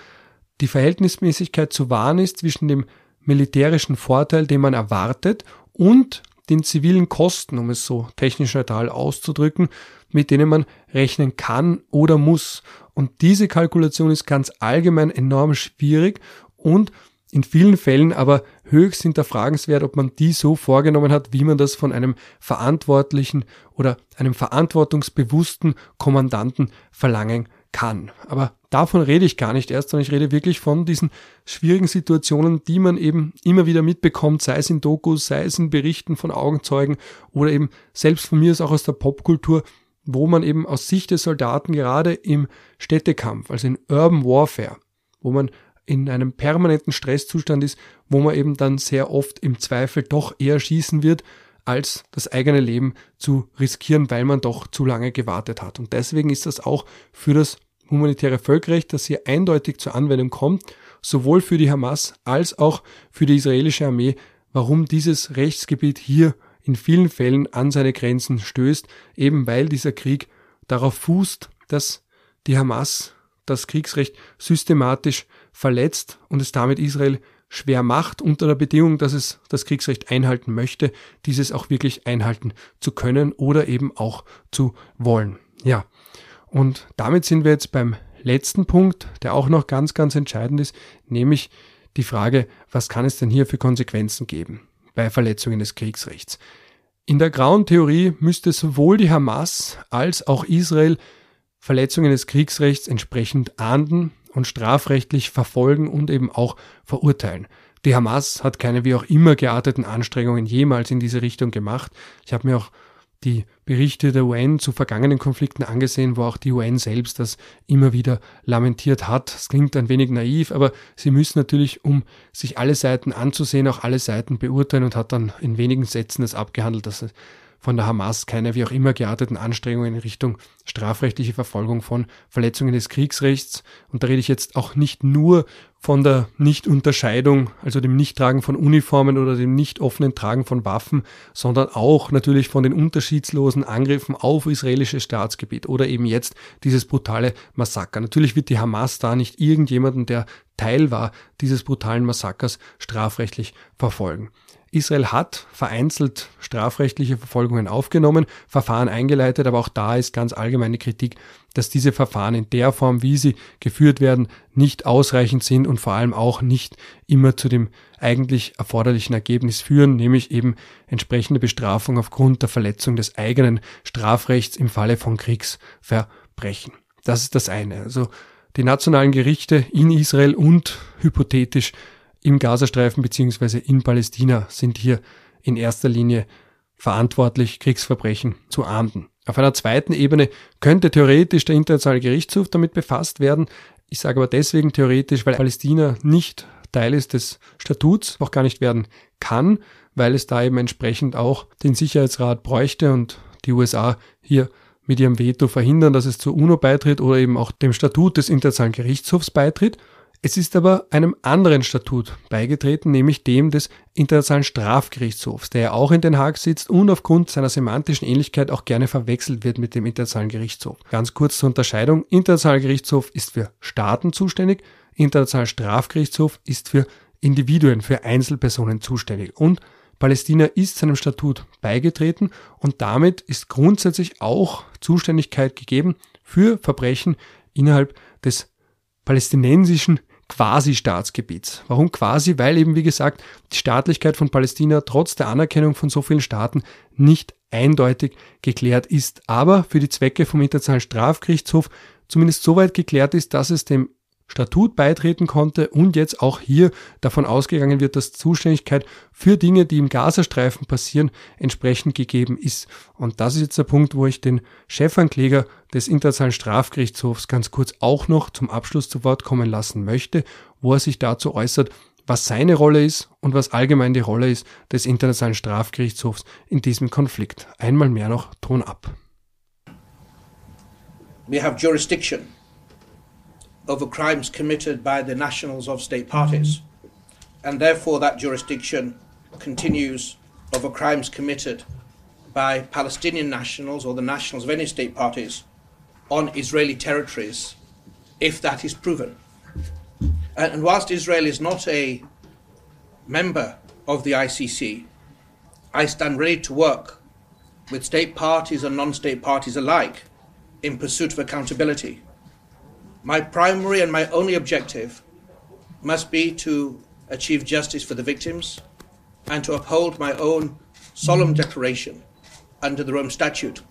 die Verhältnismäßigkeit zu wahren ist zwischen dem militärischen Vorteil, den man erwartet, und den zivilen Kosten, um es so technisch neutral auszudrücken, mit denen man rechnen kann oder muss. Und diese Kalkulation ist ganz allgemein enorm schwierig und in vielen Fällen aber höchst hinterfragenswert, ob man die so vorgenommen hat, wie man das von einem verantwortlichen oder einem verantwortungsbewussten Kommandanten verlangen kann. Aber davon rede ich gar nicht erst, sondern ich rede wirklich von diesen schwierigen Situationen, die man eben immer wieder mitbekommt, sei es in Dokus, sei es in Berichten von Augenzeugen oder eben selbst von mir ist auch aus der Popkultur, wo man eben aus Sicht des Soldaten gerade im Städtekampf, also in Urban Warfare, wo man in einem permanenten Stresszustand ist, wo man eben dann sehr oft im Zweifel doch eher schießen wird, als das eigene Leben zu riskieren, weil man doch zu lange gewartet hat. Und deswegen ist das auch für das humanitäre Völkerrecht, das hier eindeutig zur Anwendung kommt, sowohl für die Hamas als auch für die israelische Armee, warum dieses Rechtsgebiet hier in vielen Fällen an seine Grenzen stößt, eben weil dieser Krieg darauf fußt, dass die Hamas das Kriegsrecht systematisch verletzt und es damit Israel schwer macht, unter der Bedingung, dass es das Kriegsrecht einhalten möchte, dieses auch wirklich einhalten zu können oder eben auch zu wollen. Ja, und damit sind wir jetzt beim letzten Punkt, der auch noch ganz, ganz entscheidend ist, nämlich die Frage, was kann es denn hier für Konsequenzen geben bei Verletzungen des Kriegsrechts? In der grauen Theorie müsste sowohl die Hamas als auch Israel Verletzungen des Kriegsrechts entsprechend ahnden und strafrechtlich verfolgen und eben auch verurteilen. Die Hamas hat keine wie auch immer gearteten Anstrengungen jemals in diese Richtung gemacht. Ich habe mir auch die Berichte der UN zu vergangenen Konflikten angesehen, wo auch die UN selbst das immer wieder lamentiert hat. Es klingt ein wenig naiv, aber sie müssen natürlich, um sich alle Seiten anzusehen, auch alle Seiten beurteilen und hat dann in wenigen Sätzen das abgehandelt, dass von der Hamas keine wie auch immer gearteten Anstrengungen in Richtung strafrechtliche Verfolgung von Verletzungen des Kriegsrechts. Und da rede ich jetzt auch nicht nur von der Nichtunterscheidung, also dem Nichttragen von Uniformen oder dem nicht offenen Tragen von Waffen, sondern auch natürlich von den unterschiedslosen Angriffen auf israelisches Staatsgebiet oder eben jetzt dieses brutale Massaker. Natürlich wird die Hamas da nicht irgendjemanden, der Teil war dieses brutalen Massakers, strafrechtlich verfolgen. Israel hat vereinzelt strafrechtliche Verfolgungen aufgenommen, Verfahren eingeleitet, aber auch da ist ganz allgemeine Kritik, dass diese Verfahren in der Form, wie sie geführt werden, nicht ausreichend sind und vor allem auch nicht immer zu dem eigentlich erforderlichen Ergebnis führen, nämlich eben entsprechende Bestrafung aufgrund der Verletzung des eigenen Strafrechts im Falle von Kriegsverbrechen. Das ist das eine. Also die nationalen Gerichte in Israel und hypothetisch im Gazastreifen beziehungsweise in Palästina sind hier in erster Linie verantwortlich, Kriegsverbrechen zu ahnden. Auf einer zweiten Ebene könnte theoretisch der Internationale Gerichtshof damit befasst werden. Ich sage aber deswegen theoretisch, weil Palästina nicht Teil ist des Statuts, auch gar nicht werden kann, weil es da eben entsprechend auch den Sicherheitsrat bräuchte und die USA hier mit ihrem Veto verhindern, dass es zur UNO beitritt oder eben auch dem Statut des Internationalen Gerichtshofs beitritt. Es ist aber einem anderen Statut beigetreten, nämlich dem des Internationalen Strafgerichtshofs, der ja auch in Den Haag sitzt und aufgrund seiner semantischen Ähnlichkeit auch gerne verwechselt wird mit dem Internationalen Gerichtshof. Ganz kurz zur Unterscheidung. Internationaler Gerichtshof ist für Staaten zuständig, Internationaler Strafgerichtshof ist für Individuen, für Einzelpersonen zuständig. Und Palästina ist seinem Statut beigetreten und damit ist grundsätzlich auch Zuständigkeit gegeben für Verbrechen innerhalb des palästinensischen Quasi-Staatsgebiets. Warum quasi? Weil eben, wie gesagt, die Staatlichkeit von Palästina trotz der Anerkennung von so vielen Staaten nicht eindeutig geklärt ist, aber für die Zwecke vom Internationalen Strafgerichtshof zumindest so weit geklärt ist, dass es dem Statut beitreten konnte und jetzt auch hier davon ausgegangen wird, dass Zuständigkeit für Dinge, die im Gazastreifen passieren, entsprechend gegeben ist. Und das ist jetzt der Punkt, wo ich den Chefankläger des Internationalen Strafgerichtshofs ganz kurz auch noch zum Abschluss zu Wort kommen lassen möchte, wo er sich dazu äußert, was seine Rolle ist und was allgemein die Rolle ist des Internationalen Strafgerichtshofs in diesem Konflikt. Einmal mehr noch Ton ab. We have jurisdiction over crimes committed by the nationals of state parties, and therefore that jurisdiction continues over crimes committed by Palestinian nationals or the nationals of any state parties on Israeli territories if that is proven. And, whilst Israel is not a member of the ICC, I stand ready to work with state parties and non state parties alike in pursuit of accountability. My primary and my only objective must be to achieve justice for the victims and to uphold my own solemn declaration under the Rome Statute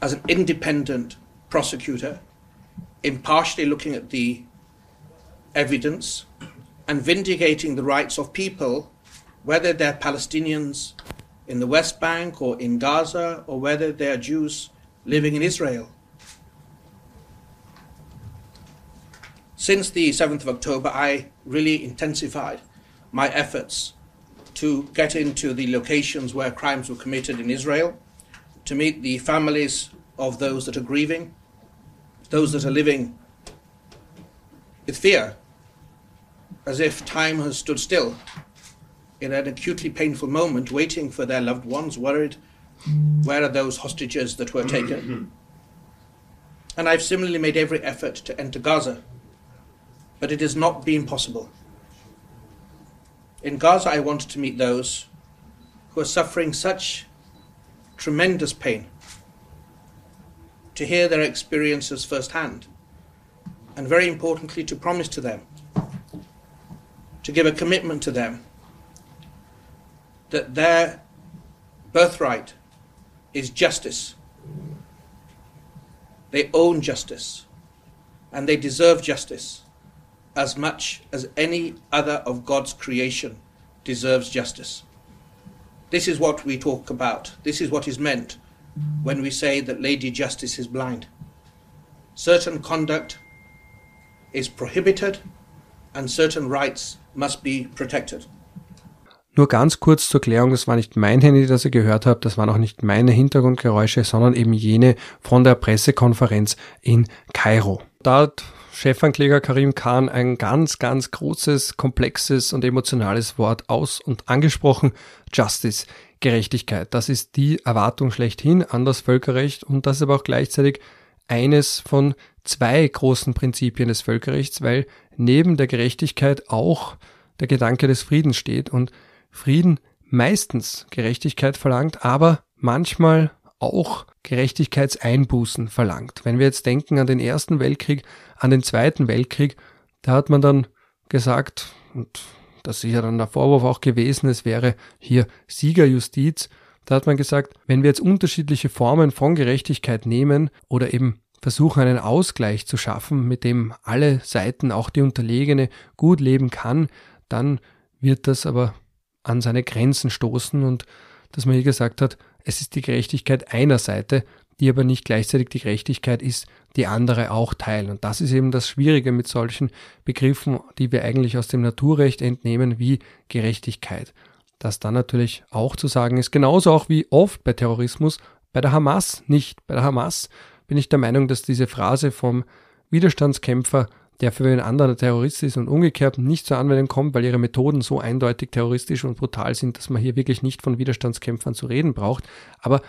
as an independent prosecutor, impartially looking at the evidence and vindicating the rights of people, whether they're Palestinians in the West Bank or in Gaza, or whether they're Jews living in Israel. Since the 7th of October, I really intensified my efforts to get into the locations where crimes were committed in Israel, to meet the families of those that are grieving, those that are living with fear, as if time has stood still in an acutely painful moment, waiting for their loved ones, worried where are those hostages that were taken. <clears throat> and I've similarly made every effort to enter Gaza, but it has not been possible. In Gaza, I wanted to meet those who are suffering such tremendous pain, to hear their experiences firsthand, and very importantly, to promise to them, to give a commitment to them that their birthright is justice. They own justice, and they deserve justice as much as any other of God's creation deserves justice. This is what we talk about. This is what is meant when we say that Lady Justice is blind. Certain conduct is prohibited and certain rights must be protected. Nur ganz kurz zur Klärung, das war nicht mein Handy, das ihr gehört habt, das waren auch nicht meine Hintergrundgeräusche, sondern eben jene von der Pressekonferenz in Kairo. Da hat Chefankläger Karim Khan ein ganz, ganz großes, komplexes und emotionales Wort aus und angesprochen. Justice, Gerechtigkeit. Das ist die Erwartung schlechthin an das Völkerrecht und das ist aber auch gleichzeitig eines von zwei großen Prinzipien des Völkerrechts, weil neben der Gerechtigkeit auch der Gedanke des Friedens steht und Frieden meistens Gerechtigkeit verlangt, aber manchmal auch Gerechtigkeitseinbußen verlangt. Wenn wir jetzt denken an den Ersten Weltkrieg, an den Zweiten Weltkrieg, da hat man dann gesagt, und das ist ja dann der Vorwurf auch gewesen, es wäre hier Siegerjustiz, da hat man gesagt, wenn wir jetzt unterschiedliche Formen von Gerechtigkeit nehmen oder eben versuchen, einen Ausgleich zu schaffen, mit dem alle Seiten, auch die Unterlegene, gut leben kann, dann wird das aber an seine Grenzen stoßen und dass man hier gesagt hat, es ist die Gerechtigkeit einer Seite, die aber nicht gleichzeitig die Gerechtigkeit ist, die andere auch teilen. Und das ist eben das Schwierige mit solchen Begriffen, die wir eigentlich aus dem Naturrecht entnehmen, wie Gerechtigkeit. Das dann natürlich auch zu sagen ist, genauso auch wie oft bei Terrorismus, bei der Hamas nicht. Bei der Hamas bin ich der Meinung, dass diese Phrase vom Widerstandskämpfer der für einen anderen Terrorist ist und umgekehrt nicht zur Anwendung kommt, weil ihre Methoden so eindeutig terroristisch und brutal sind, dass man hier wirklich nicht von Widerstandskämpfern zu reden braucht. Aber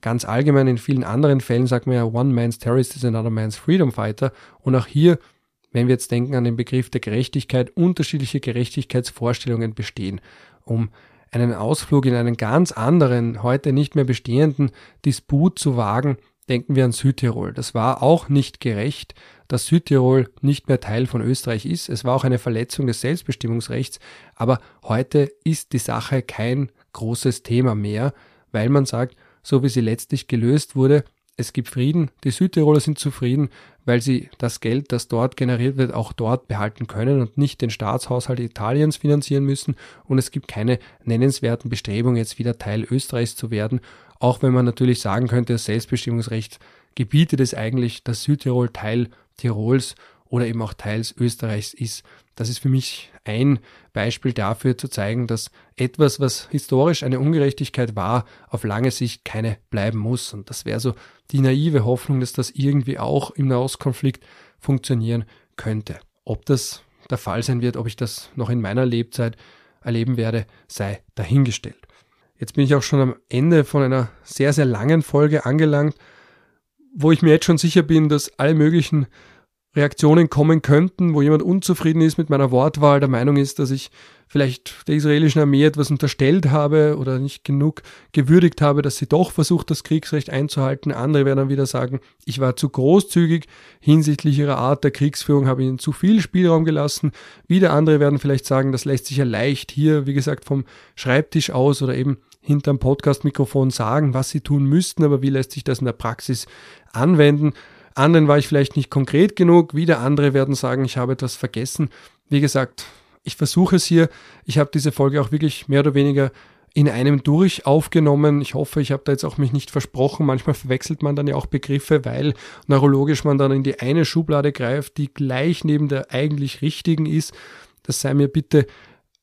ganz allgemein in vielen anderen Fällen sagt man ja, one man's terrorist is another man's freedom fighter. Und auch hier, wenn wir jetzt denken an den Begriff der Gerechtigkeit, unterschiedliche Gerechtigkeitsvorstellungen bestehen. Um einen Ausflug in einen ganz anderen, heute nicht mehr bestehenden Disput zu wagen, denken wir an Südtirol. Das war auch nicht gerecht, dass Südtirol nicht mehr Teil von Österreich ist. Es war auch eine Verletzung des Selbstbestimmungsrechts, aber heute ist die Sache kein großes Thema mehr, weil man sagt, so wie sie letztlich gelöst wurde, es gibt Frieden, die Südtiroler sind zufrieden, weil sie das Geld, das dort generiert wird, auch dort behalten können und nicht den Staatshaushalt Italiens finanzieren müssen und es gibt keine nennenswerten Bestrebungen, jetzt wieder Teil Österreichs zu werden, auch wenn man natürlich sagen könnte, das Selbstbestimmungsrecht gebietet es eigentlich, dass Südtirol Teil Tirols oder eben auch teils Österreichs ist. Das ist für mich ein Beispiel dafür zu zeigen, dass etwas, was historisch eine Ungerechtigkeit war, auf lange Sicht keine bleiben muss. Und das wäre so die naive Hoffnung, dass das irgendwie auch im Nahostkonflikt funktionieren könnte. Ob das der Fall sein wird, ob ich das noch in meiner Lebzeit erleben werde, sei dahingestellt. Jetzt bin ich auch schon am Ende von einer sehr, sehr langen Folge angelangt, wo ich mir jetzt schon sicher bin, dass alle möglichen Reaktionen kommen könnten, wo jemand unzufrieden ist mit meiner Wortwahl, der Meinung ist, dass ich vielleicht der israelischen Armee etwas unterstellt habe oder nicht genug gewürdigt habe, dass sie doch versucht, das Kriegsrecht einzuhalten. Andere werden dann wieder sagen, ich war zu großzügig hinsichtlich ihrer Art der Kriegsführung, habe ihnen zu viel Spielraum gelassen. Wieder andere werden vielleicht sagen, das lässt sich ja leicht hier, wie gesagt, vom Schreibtisch aus oder eben hinterm Podcast-Mikrofon sagen, was sie tun müssten, aber wie lässt sich das in der Praxis anwenden? Anderen war ich vielleicht nicht konkret genug, wieder andere werden sagen, ich habe etwas vergessen. Wie gesagt, ich versuche es hier. Ich habe diese Folge auch wirklich mehr oder weniger in einem durch aufgenommen. Ich hoffe, ich habe da jetzt auch mich nicht versprochen. Manchmal verwechselt man dann ja auch Begriffe, weil neurologisch man dann in die eine Schublade greift, die gleich neben der eigentlich richtigen ist. Das sei mir bitte,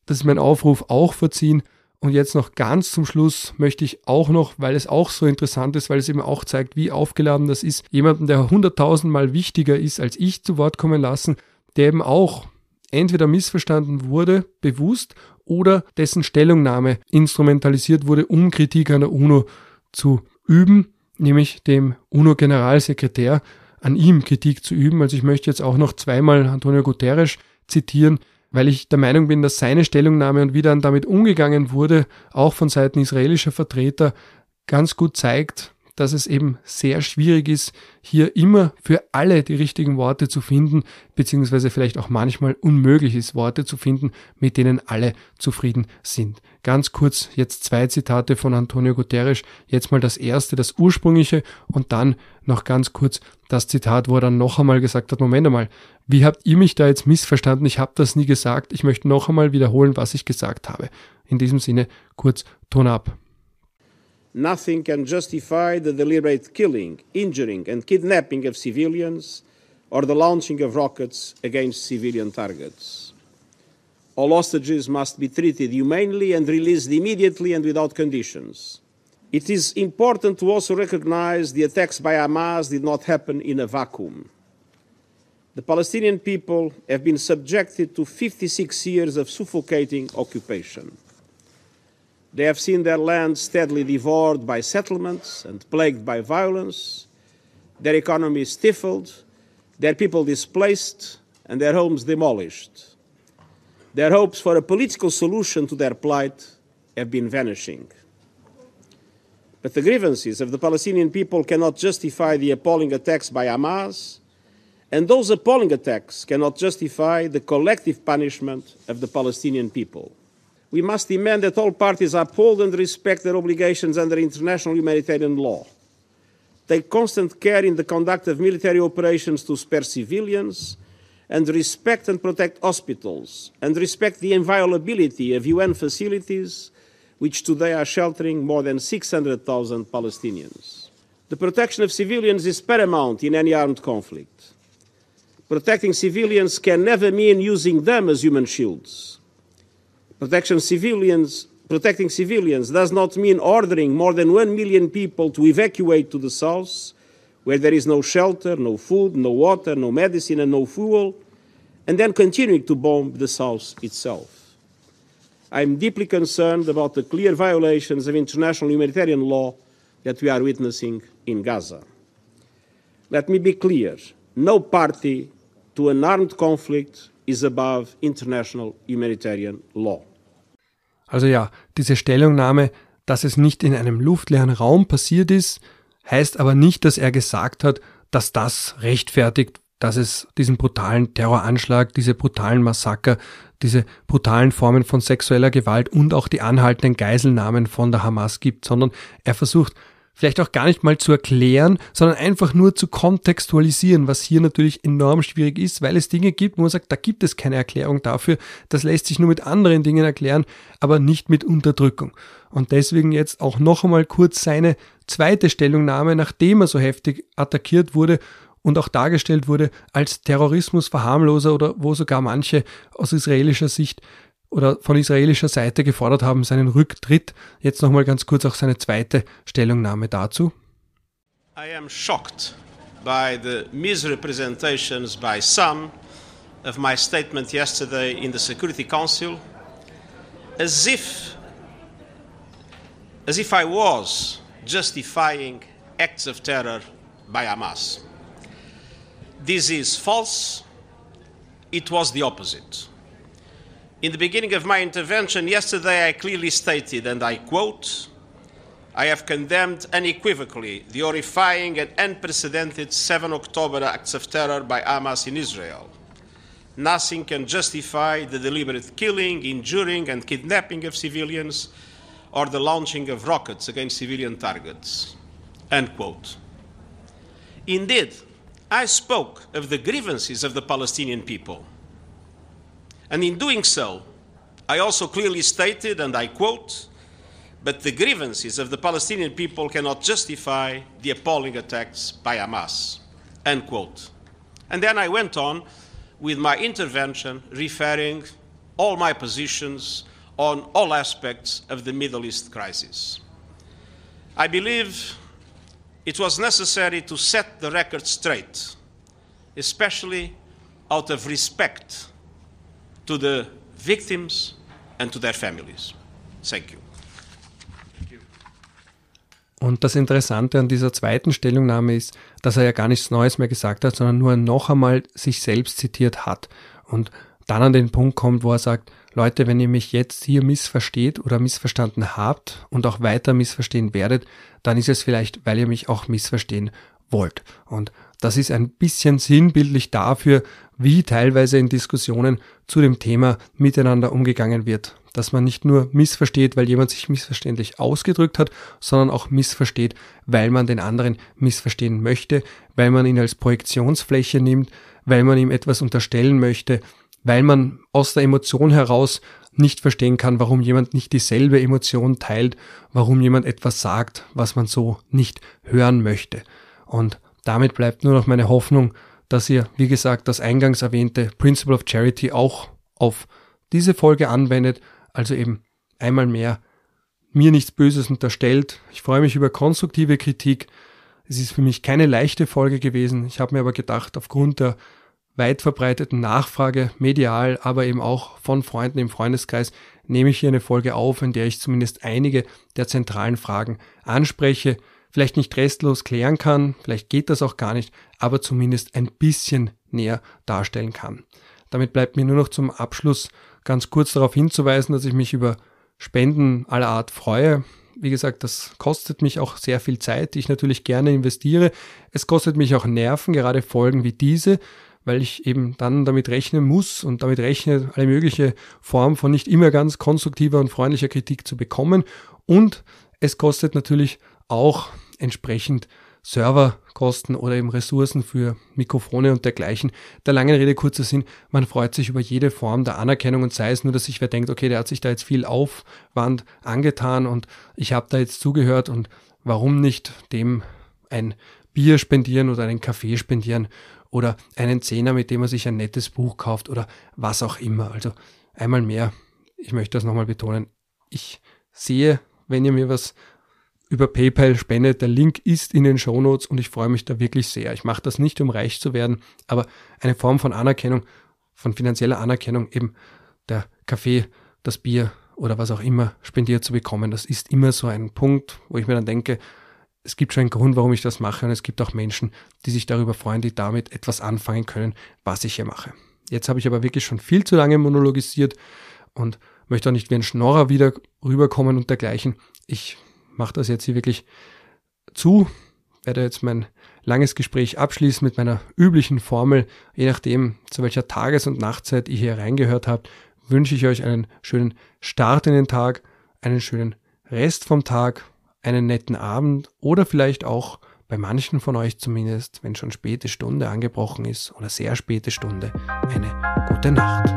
das ist mein Aufruf, auch verziehen. Und jetzt noch ganz zum Schluss möchte ich auch noch, weil es auch so interessant ist, weil es eben auch zeigt, wie aufgeladen das ist, jemanden, der hunderttausendmal wichtiger ist als ich, zu Wort kommen lassen, der eben auch entweder missverstanden wurde, bewusst, oder dessen Stellungnahme instrumentalisiert wurde, um Kritik an der UNO zu üben, nämlich dem UNO-Generalsekretär, an ihm Kritik zu üben. Also ich möchte jetzt auch noch zweimal Antonio Guterres zitieren, weil ich der Meinung bin, dass seine Stellungnahme und wie dann damit umgegangen wurde, auch von Seiten israelischer Vertreter, ganz gut zeigt, dass es eben sehr schwierig ist, hier immer für alle die richtigen Worte zu finden, beziehungsweise vielleicht auch manchmal unmöglich ist, Worte zu finden, mit denen alle zufrieden sind. Ganz kurz jetzt zwei Zitate von Antonio Guterres, jetzt mal das erste, das ursprüngliche und dann noch ganz kurz das Zitat, wo er dann noch einmal gesagt hat, Moment einmal, wie habt ihr mich da jetzt missverstanden? Ich habe das nie gesagt. Ich möchte noch einmal wiederholen, was ich gesagt habe. In diesem Sinne kurz Ton ab. Nothing can justify the deliberate killing, injuring, and kidnapping of civilians or the launching of rockets against civilian targets. All hostages must be treated humanely and released immediately and without conditions. It is important to also recognize the attacks by Hamas did not happen in a vacuum. The Palestinian people have been subjected to 56 years of suffocating occupation. They have seen their land steadily devoured by settlements and plagued by violence, their economy stifled, their people displaced, and their homes demolished. Their hopes for a political solution to their plight have been vanishing. But the grievances of the Palestinian people cannot justify the appalling attacks by Hamas, and those appalling attacks cannot justify the collective punishment of the Palestinian people we must demand that all parties uphold and respect their obligations under international humanitarian law, take constant care in the conduct of military operations to spare civilians, and respect and protect hospitals, and respect the inviolability of UN facilities, which today are sheltering more than 600,000 Palestinians. The protection of civilians is paramount in any armed conflict. Protecting civilians can never mean using them as human shields. Protection civilians, protecting civilians does not mean ordering more than one million people to evacuate to the south, where there is no shelter, no food, no water, no medicine, and no fuel, and then continuing to bomb the south itself. I am deeply concerned about the clear violations of international humanitarian law that we are witnessing in Gaza. Let me be clear no party to an armed conflict is above international humanitarian law. Also ja, diese Stellungnahme, dass es nicht in einem luftleeren Raum passiert ist, heißt aber nicht, dass er gesagt hat, dass das rechtfertigt, dass es diesen brutalen Terroranschlag, diese brutalen Massaker, diese brutalen Formen von sexueller Gewalt und auch die anhaltenden Geiselnahmen von der Hamas gibt, sondern er versucht vielleicht auch gar nicht mal zu erklären, sondern einfach nur zu kontextualisieren, was hier natürlich enorm schwierig ist, weil es Dinge gibt, wo man sagt, da gibt es keine Erklärung dafür, das lässt sich nur mit anderen Dingen erklären, aber nicht mit Unterdrückung. Und deswegen jetzt auch noch einmal kurz seine zweite Stellungnahme, nachdem er so heftig attackiert wurde und auch dargestellt wurde als Terrorismusverharmloser oder wo sogar manche aus israelischer Sicht oder von israelischer Seite gefordert haben, seinen Rücktritt. Jetzt nochmal ganz kurz auch seine zweite Stellungnahme dazu. I am shocked by the misrepresentations by some of my statement yesterday in the Security Council as if as if I was justifying acts of terror by Hamas. This is false. It was the opposite. In the beginning of my intervention yesterday, I clearly stated, and I quote, I have condemned unequivocally the horrifying and unprecedented 7 October acts of terror by Hamas in Israel. Nothing can justify the deliberate killing, injuring, and kidnapping of civilians or the launching of rockets against civilian targets. End quote. Indeed, I spoke of the grievances of the Palestinian people. And in doing so, I also clearly stated, and I quote, but the grievances of the Palestinian people cannot justify the appalling attacks by Hamas. End quote. And then I went on with my intervention referring all my positions on all aspects of the Middle East crisis. I believe it was necessary to set the record straight, especially out of respect to the victims and to their families. Thank you. Und das Interessante an dieser zweiten Stellungnahme ist, dass er ja gar nichts Neues mehr gesagt hat, sondern nur noch einmal sich selbst zitiert hat. Und dann an den Punkt kommt, wo er sagt, Leute, wenn ihr mich jetzt hier missversteht oder missverstanden habt und auch weiter missverstehen werdet, dann ist es vielleicht, weil ihr mich auch missverstehen wollt. Und das ist ein bisschen sinnbildlich dafür, wie teilweise in Diskussionen zu dem Thema miteinander umgegangen wird. Dass man nicht nur missversteht, weil jemand sich missverständlich ausgedrückt hat, sondern auch missversteht, weil man den anderen missverstehen möchte, weil man ihn als Projektionsfläche nimmt, weil man ihm etwas unterstellen möchte, weil man aus der Emotion heraus nicht verstehen kann, warum jemand nicht dieselbe Emotion teilt, warum jemand etwas sagt, was man so nicht hören möchte. Und damit bleibt nur noch meine Hoffnung, dass ihr, wie gesagt, das eingangs erwähnte Principle of Charity auch auf diese Folge anwendet, also eben einmal mehr mir nichts Böses unterstellt. Ich freue mich über konstruktive Kritik. Es ist für mich keine leichte Folge gewesen. Ich habe mir aber gedacht, aufgrund der weit verbreiteten Nachfrage, medial, aber eben auch von Freunden im Freundeskreis, nehme ich hier eine Folge auf, in der ich zumindest einige der zentralen Fragen anspreche, vielleicht nicht restlos klären kann, vielleicht geht das auch gar nicht, aber zumindest ein bisschen näher darstellen kann. Damit bleibt mir nur noch zum Abschluss ganz kurz darauf hinzuweisen, dass ich mich über Spenden aller Art freue. Wie gesagt, das kostet mich auch sehr viel Zeit, die ich natürlich gerne investiere. Es kostet mich auch Nerven, gerade Folgen wie diese weil ich eben dann damit rechnen muss und damit rechne, alle mögliche Form von nicht immer ganz konstruktiver und freundlicher Kritik zu bekommen. Und es kostet natürlich auch entsprechend Serverkosten oder eben Ressourcen für Mikrofone und dergleichen. Der langen Rede kurzer Sinn, man freut sich über jede Form der Anerkennung und sei es nur, dass sich wer denkt, okay, der hat sich da jetzt viel Aufwand angetan und ich habe da jetzt zugehört und warum nicht dem ein Bier spendieren oder einen Kaffee spendieren oder einen Zehner, mit dem man sich ein nettes Buch kauft oder was auch immer. Also einmal mehr, ich möchte das nochmal betonen, ich sehe, wenn ihr mir was über PayPal spendet, der Link ist in den Shownotes und ich freue mich da wirklich sehr. Ich mache das nicht, um reich zu werden, aber eine Form von Anerkennung, von finanzieller Anerkennung, eben der Kaffee, das Bier oder was auch immer spendiert zu bekommen, das ist immer so ein Punkt, wo ich mir dann denke, es gibt schon einen Grund, warum ich das mache und es gibt auch Menschen, die sich darüber freuen, die damit etwas anfangen können, was ich hier mache. Jetzt habe ich aber wirklich schon viel zu lange monologisiert und möchte auch nicht wie ein Schnorrer wieder rüberkommen und dergleichen. Ich mache das jetzt hier wirklich zu, werde jetzt mein langes Gespräch abschließen mit meiner üblichen Formel. Je nachdem, zu welcher Tages- und Nachtzeit ihr hier reingehört habt, wünsche ich euch einen schönen Start in den Tag, einen schönen Rest vom Tag einen netten Abend oder vielleicht auch bei manchen von euch zumindest, wenn schon späte Stunde angebrochen ist oder sehr späte Stunde, eine gute Nacht.